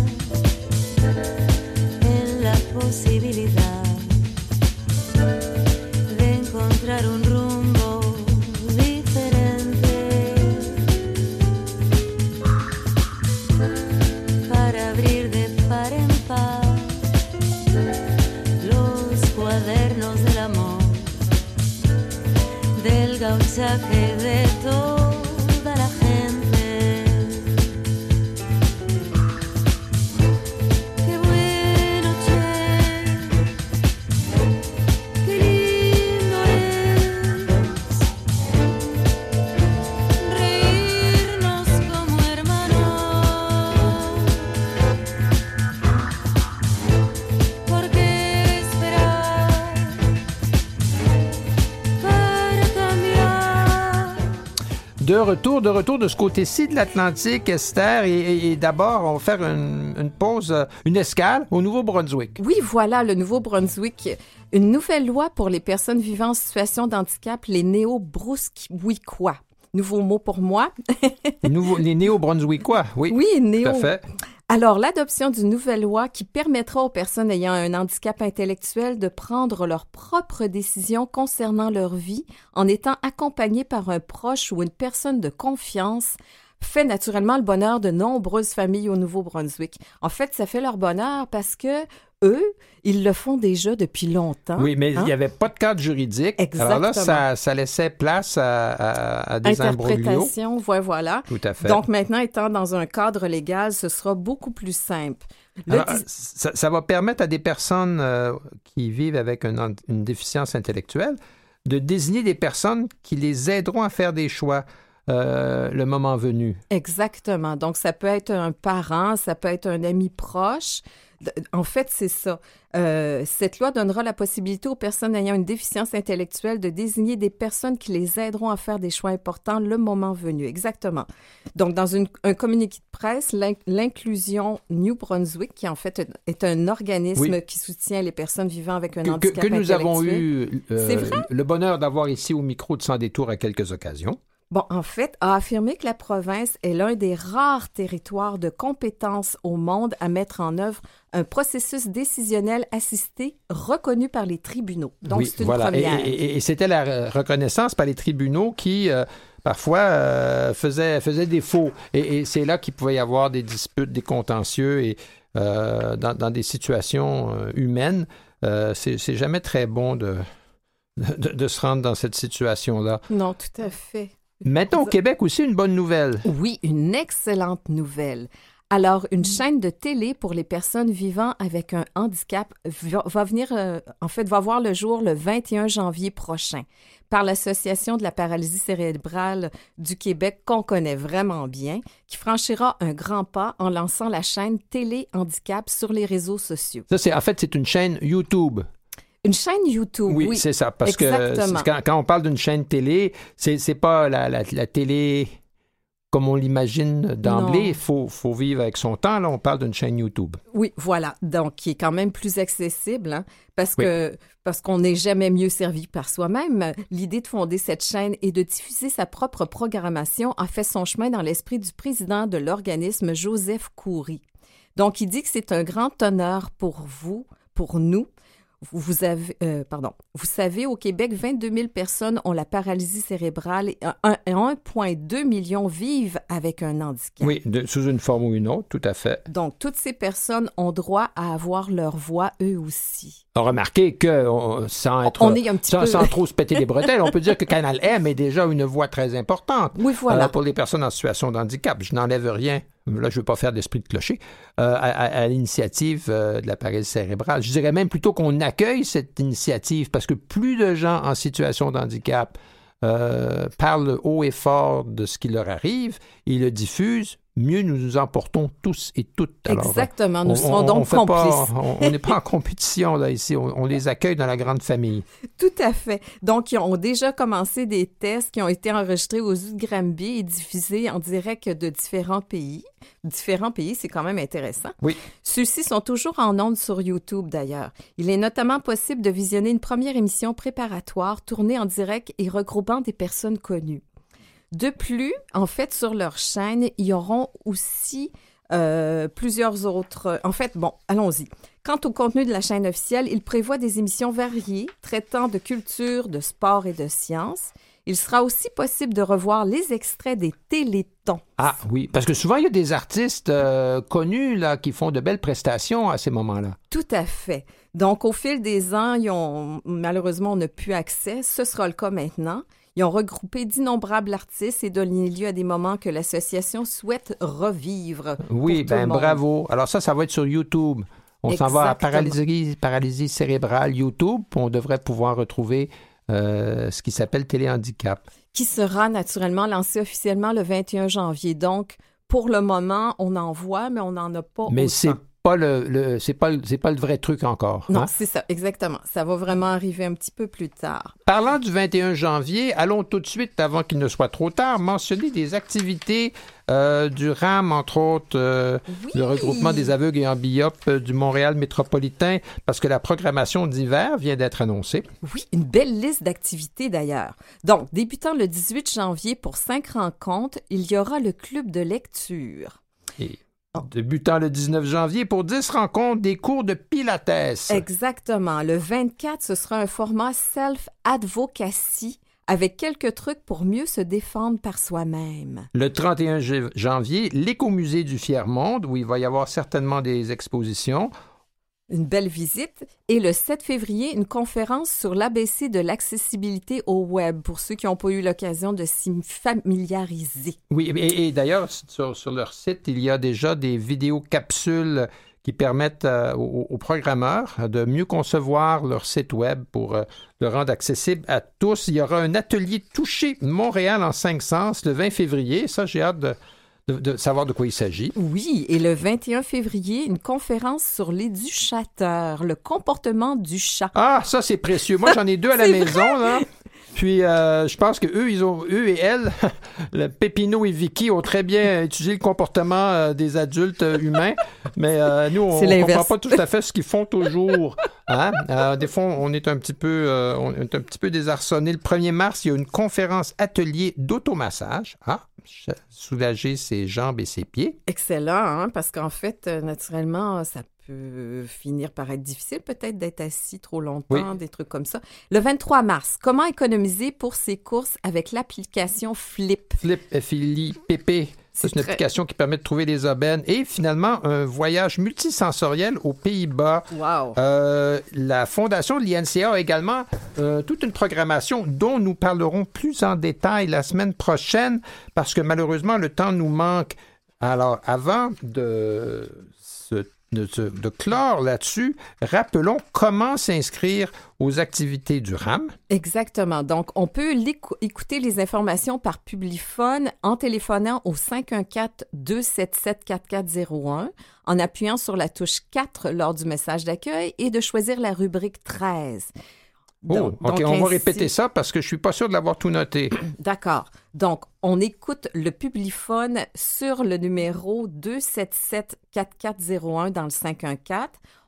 H: en la posibilidad de encontrar un rumbo diferente para abrir de par en par los cuadernos del amor, del gauchaje de
B: De retour, de retour de ce côté-ci de l'Atlantique, Esther, et, et, et d'abord, on va faire une, une, pause, euh, une escale au Nouveau-Brunswick.
G: Oui, voilà, le Nouveau-Brunswick. Une nouvelle loi pour les personnes vivant en situation de handicap, les néo-brunswickois. Nouveau mot pour moi.
B: Nouveau, les néo-brunswickois, oui.
G: Oui, néo.
B: Tout à fait.
G: Alors, l'adoption d'une nouvelle loi qui permettra aux personnes ayant un handicap intellectuel de prendre leurs propres décisions concernant leur vie en étant accompagnées par un proche ou une personne de confiance fait naturellement le bonheur de nombreuses familles au Nouveau-Brunswick. En fait, ça fait leur bonheur parce que eux, ils le font déjà depuis longtemps.
B: Oui, mais il
G: hein?
B: n'y avait pas de cadre juridique.
G: Exactement.
B: Alors là, ça, ça laissait place à, à- à des.
G: Interprétation, ouais, voilà.
B: Tout à fait.
G: Donc maintenant, étant dans un cadre légal, ce sera beaucoup plus simple.
B: Alors,
G: dis-
B: ça, ça va permettre à des personnes euh, qui vivent avec une déficience intellectuelle de désigner des personnes qui les aideront à faire des choix euh, le moment venu.
G: Exactement. Donc, ça peut être un parent, ça peut être un ami proche. En fait, c'est ça. Euh, cette loi donnera la possibilité aux personnes ayant une déficience intellectuelle de désigner des personnes qui les aideront à faire des choix importants le moment venu. Exactement. Donc, dans une- un communiqué de presse, l'in- l'inclusion New Brunswick, qui en fait est un organisme
B: Oui.
G: qui soutient les personnes vivant avec un
B: Que, que-
G: handicap
B: que nous avons eu euh, le bonheur d'avoir ici au micro de Sans détour à quelques occasions.
G: Bon, en fait, a affirmé que la province est l'un des rares territoires de compétences au monde à mettre en œuvre un processus décisionnel assisté reconnu par les tribunaux. Donc,
B: Oui,
G: c'est une
B: voilà.
G: Première.
B: et- et- et c'était la re- reconnaissance par les tribunaux qui, euh, parfois, euh, faisaient, faisaient défaut. Et, et c'est là qu'il pouvait y avoir des disputes, des contentieux. Et euh, dans, dans des situations humaines, euh, c'est c'est jamais très bon de, de, de se rendre dans cette situation-là.
G: Non, tout à fait.
B: Mettons au Québec aussi une bonne nouvelle.
G: Oui, une excellente nouvelle. Alors, une chaîne de télé pour les personnes vivant avec un handicap va, venir, euh, en fait, va voir le jour le 21 janvier prochain par l'Association de la paralysie cérébrale du Québec qu'on connaît vraiment bien, qui franchira un grand pas en lançant la chaîne Télé Handicap sur les réseaux sociaux.
B: Ça, c'est en fait, c'est une chaîne YouTube.
G: Une chaîne YouTube,
B: Oui,
G: oui.
B: c'est ça. Parce
G: Exactement.
B: que quand, quand on parle d'une chaîne télé, c'est pas la, la- la télé comme on l'imagine d'emblée. Il faut, faut vivre avec son temps. Là, on parle d'une chaîne YouTube.
G: Oui, voilà. Donc, qui est quand même plus accessible, hein, parce
B: Oui.
G: que parce qu'on n'est jamais mieux servi par soi-même. L'idée de fonder cette chaîne et de diffuser sa propre programmation a fait son chemin dans l'esprit du président de l'organisme, Joseph Coury. Donc, il dit que c'est un grand honneur pour vous, pour nous. Vous avez, euh, pardon, vous savez, au Québec, 22 000 personnes ont la paralysie cérébrale et un- et 1,2 million vivent avec un handicap.
B: Oui, de- sous une forme ou une autre, tout à fait.
G: Donc, toutes ces personnes ont droit à avoir leur voix eux aussi.
B: Remarquez que, on- sans être.
G: On est un petit
B: sans,
G: peu-
B: sans trop se péter les bretelles, on peut dire que Canal M est déjà une voix très importante.
G: Oui, voilà.
B: Euh, pour les personnes en situation de handicap. Je n'enlève rien. Là, je ne veux pas faire d'esprit de clocher. euh, à, l'initiative euh, de la paralysie cérébrale. Je dirais même plutôt qu'on accueille cette initiative parce que plus de gens en situation de handicap euh, parlent haut et fort de ce qui leur arrive et le diffusent, mieux nous nous en portons tous et toutes. Alors,
G: Exactement. Nous
B: on-
G: serons
B: on-
G: donc
B: on pas-
G: complices.
B: on n'est pas en (laughs) compétition là ici. On, on les accueille dans la grande famille.
G: Tout à fait. Donc, ils ont déjà commencé des tests qui ont été enregistrés aux Zoo de Granby et diffusés en direct de différents pays. Différents pays, c'est quand même intéressant.
B: Oui.
G: Ceux-ci sont toujours en ondes sur YouTube d'ailleurs. Il est notamment possible de visionner une première émission préparatoire tournée en direct et regroupant des personnes connues. De plus, en fait, sur leur chaîne, ils auront aussi euh, plusieurs autres. En fait, bon, allons-y. Quant au contenu de la chaîne officielle, il prévoit des émissions variées traitant de culture, de sport et de sciences. Il sera aussi possible de revoir les extraits des télétons.
B: Ah oui, parce que souvent il y a des artistes euh, connus là qui font de belles prestations à ces moments-là.
G: Tout à fait. Donc, au fil des ans, ils ont, malheureusement, on n'a plus accès. Ce sera le cas maintenant. Ils ont regroupé d'innombrables artistes et donné lieu à des moments que l'association souhaite revivre.
B: Oui, ben bravo. Alors ça, ça va être sur YouTube. On s'en va à paralysie, paralysie cérébrale YouTube, on devrait pouvoir retrouver euh, ce qui s'appelle téléhandicap.
G: Qui sera naturellement lancé officiellement le 21 janvier. Donc, pour le moment, on en voit, mais on n'en a pas
B: Mais c'est pas le, le- c'est pas le- c'est pas le vrai truc encore.
G: Non,
B: hein?
G: c'est ça, exactement. Ça va vraiment arriver un petit peu plus tard.
B: Parlant du 21 janvier, allons tout de suite, avant qu'il ne soit trop tard, mentionner des activités euh, du RAM, entre autres euh,
G: Oui.
B: le regroupement des aveugles et ambiopes euh, du Montréal métropolitain, parce que la programmation d'hiver vient d'être annoncée.
G: Oui, une belle liste d'activités d'ailleurs. Donc, débutant le 18 janvier pour cinq rencontres, il y aura le club de lecture.
B: Et Débutant le 19 janvier pour 10 rencontres des cours de Pilates.
G: Exactement. Le 24, ce sera un format self-advocacy avec quelques trucs pour mieux se défendre par soi-même.
B: Le 31 janvier, l'écomusée du Fier-Monde, où il va y avoir certainement des expositions
G: une belle visite. Et le 7 février, une conférence sur l'ABC de l'accessibilité au web pour ceux qui n'ont pas eu l'occasion de s'y familiariser.
B: Oui, et, d'ailleurs, sur, leur site, il y a déjà des vidéos capsules qui permettent euh, aux, programmeurs de mieux concevoir leur site web pour euh, le rendre accessible à tous. Il y aura un atelier touché Montréal en cinq sens le 20 février. Ça, j'ai hâte de, de, savoir de quoi il s'agit.
G: Oui, et le 21 février, une conférence sur l'éducateur, le comportement du chat.
B: Ah, ça c'est précieux. Moi j'en ai deux à la (laughs) maison là. Puis euh, je pense que eux, ils ont, eux et elles, (laughs) le Pépino et Vicky ont très bien étudié le comportement euh, des adultes euh, humains, mais nous on ne comprend pas tout à fait ce qu'ils font toujours. Hein? des fois, on est un petit peu, on est un petit peu désarçonné. Le 1er mars, il y a une conférence atelier d'automassage. Ah, soulager ses jambes et ses pieds.
G: Excellent, hein, parce qu'en fait, euh, naturellement, ça peut finir par être difficile peut-être d'être assis trop longtemps, des trucs comme ça. Le 23 mars, comment économiser pour ses courses avec l'application Flip?
B: Flip, F-I-L-I-P-P. C'est une application qui permet de trouver des aubaines et finalement un voyage multisensoriel aux Pays-Bas.
G: Wow.
B: Euh, la fondation de l'INCA a également euh, toute une programmation dont nous parlerons plus en détail la semaine prochaine parce que malheureusement le temps nous manque. Alors avant de de, clore là-dessus, rappelons comment s'inscrire aux activités du RAM.
G: Exactement. Donc, on peut écouter les informations par Publiphone en téléphonant au 514-277-4401, en appuyant sur la touche 4 lors du message d'accueil et de choisir la rubrique 13.
B: Oh, OK, on va répéter ça parce que je suis pas sûr de l'avoir tout noté. (clears throat)
G: D'accord. Donc, on écoute le Publiphone sur le numéro 277-4401 dans le 514.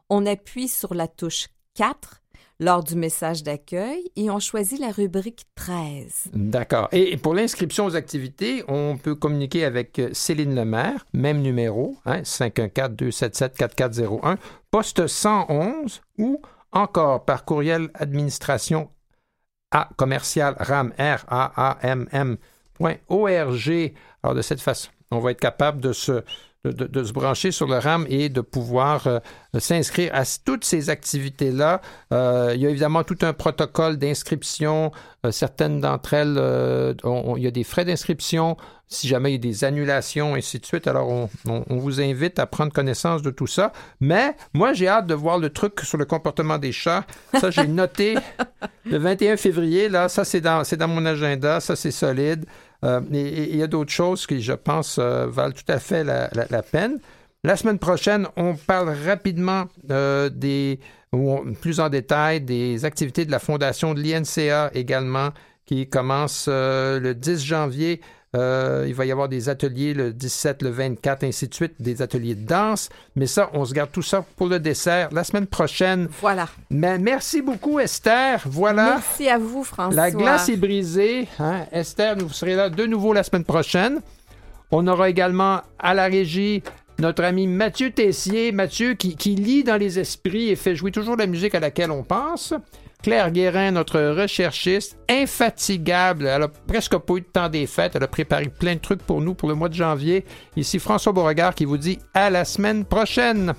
G: On appuie sur la touche 4 lors du message d'accueil et on choisit la rubrique 13.
B: D'accord. Et pour l'inscription aux activités, on peut communiquer avec Céline Lemaire, même numéro, hein, 514-277-4401, poste 111 ou encore par courriel administration à commercial ram r a a m m Alors de cette façon, on va être capable de se de, se brancher sur le RAM et de pouvoir euh, s'inscrire à toutes ces activités-là. Euh, il y a évidemment tout un protocole d'inscription. Euh, certaines d'entre elles, il y a des frais d'inscription si jamais il y a des annulations, et ainsi de suite. Alors, on, vous invite à prendre connaissance de tout ça. Mais moi, j'ai hâte de voir le truc sur le comportement des chats. Ça, j'ai noté (laughs) le 21 février. Là, ça, c'est dans, dans mon agenda. Ça, c'est solide. Euh, il y a d'autres choses qui, je pense, euh, valent tout à fait la, peine. La semaine prochaine, on parle rapidement euh, des, ou plus en détail des activités de la Fondation de l'INCA également, qui commence le 10 janvier euh, il va y avoir des ateliers le 17, le 24, ainsi de suite, des ateliers de danse. Mais ça, on se garde tout ça pour le dessert la semaine prochaine.
G: Voilà.
B: Mais merci beaucoup, Esther. Voilà.
G: Merci à vous, François.
B: La glace est brisée. Hein. Esther, vous serez là de nouveau la semaine prochaine. On aura également à la régie notre ami Mathieu Tessier. Mathieu qui, qui lit dans les esprits et fait jouer toujours la musique à laquelle on pense. Claire Guérin, notre recherchiste, infatigable. Elle a presque pas eu de temps des fêtes. Elle a préparé plein de trucs pour nous pour le mois de janvier. Ici François Beauregard qui vous dit à la semaine prochaine.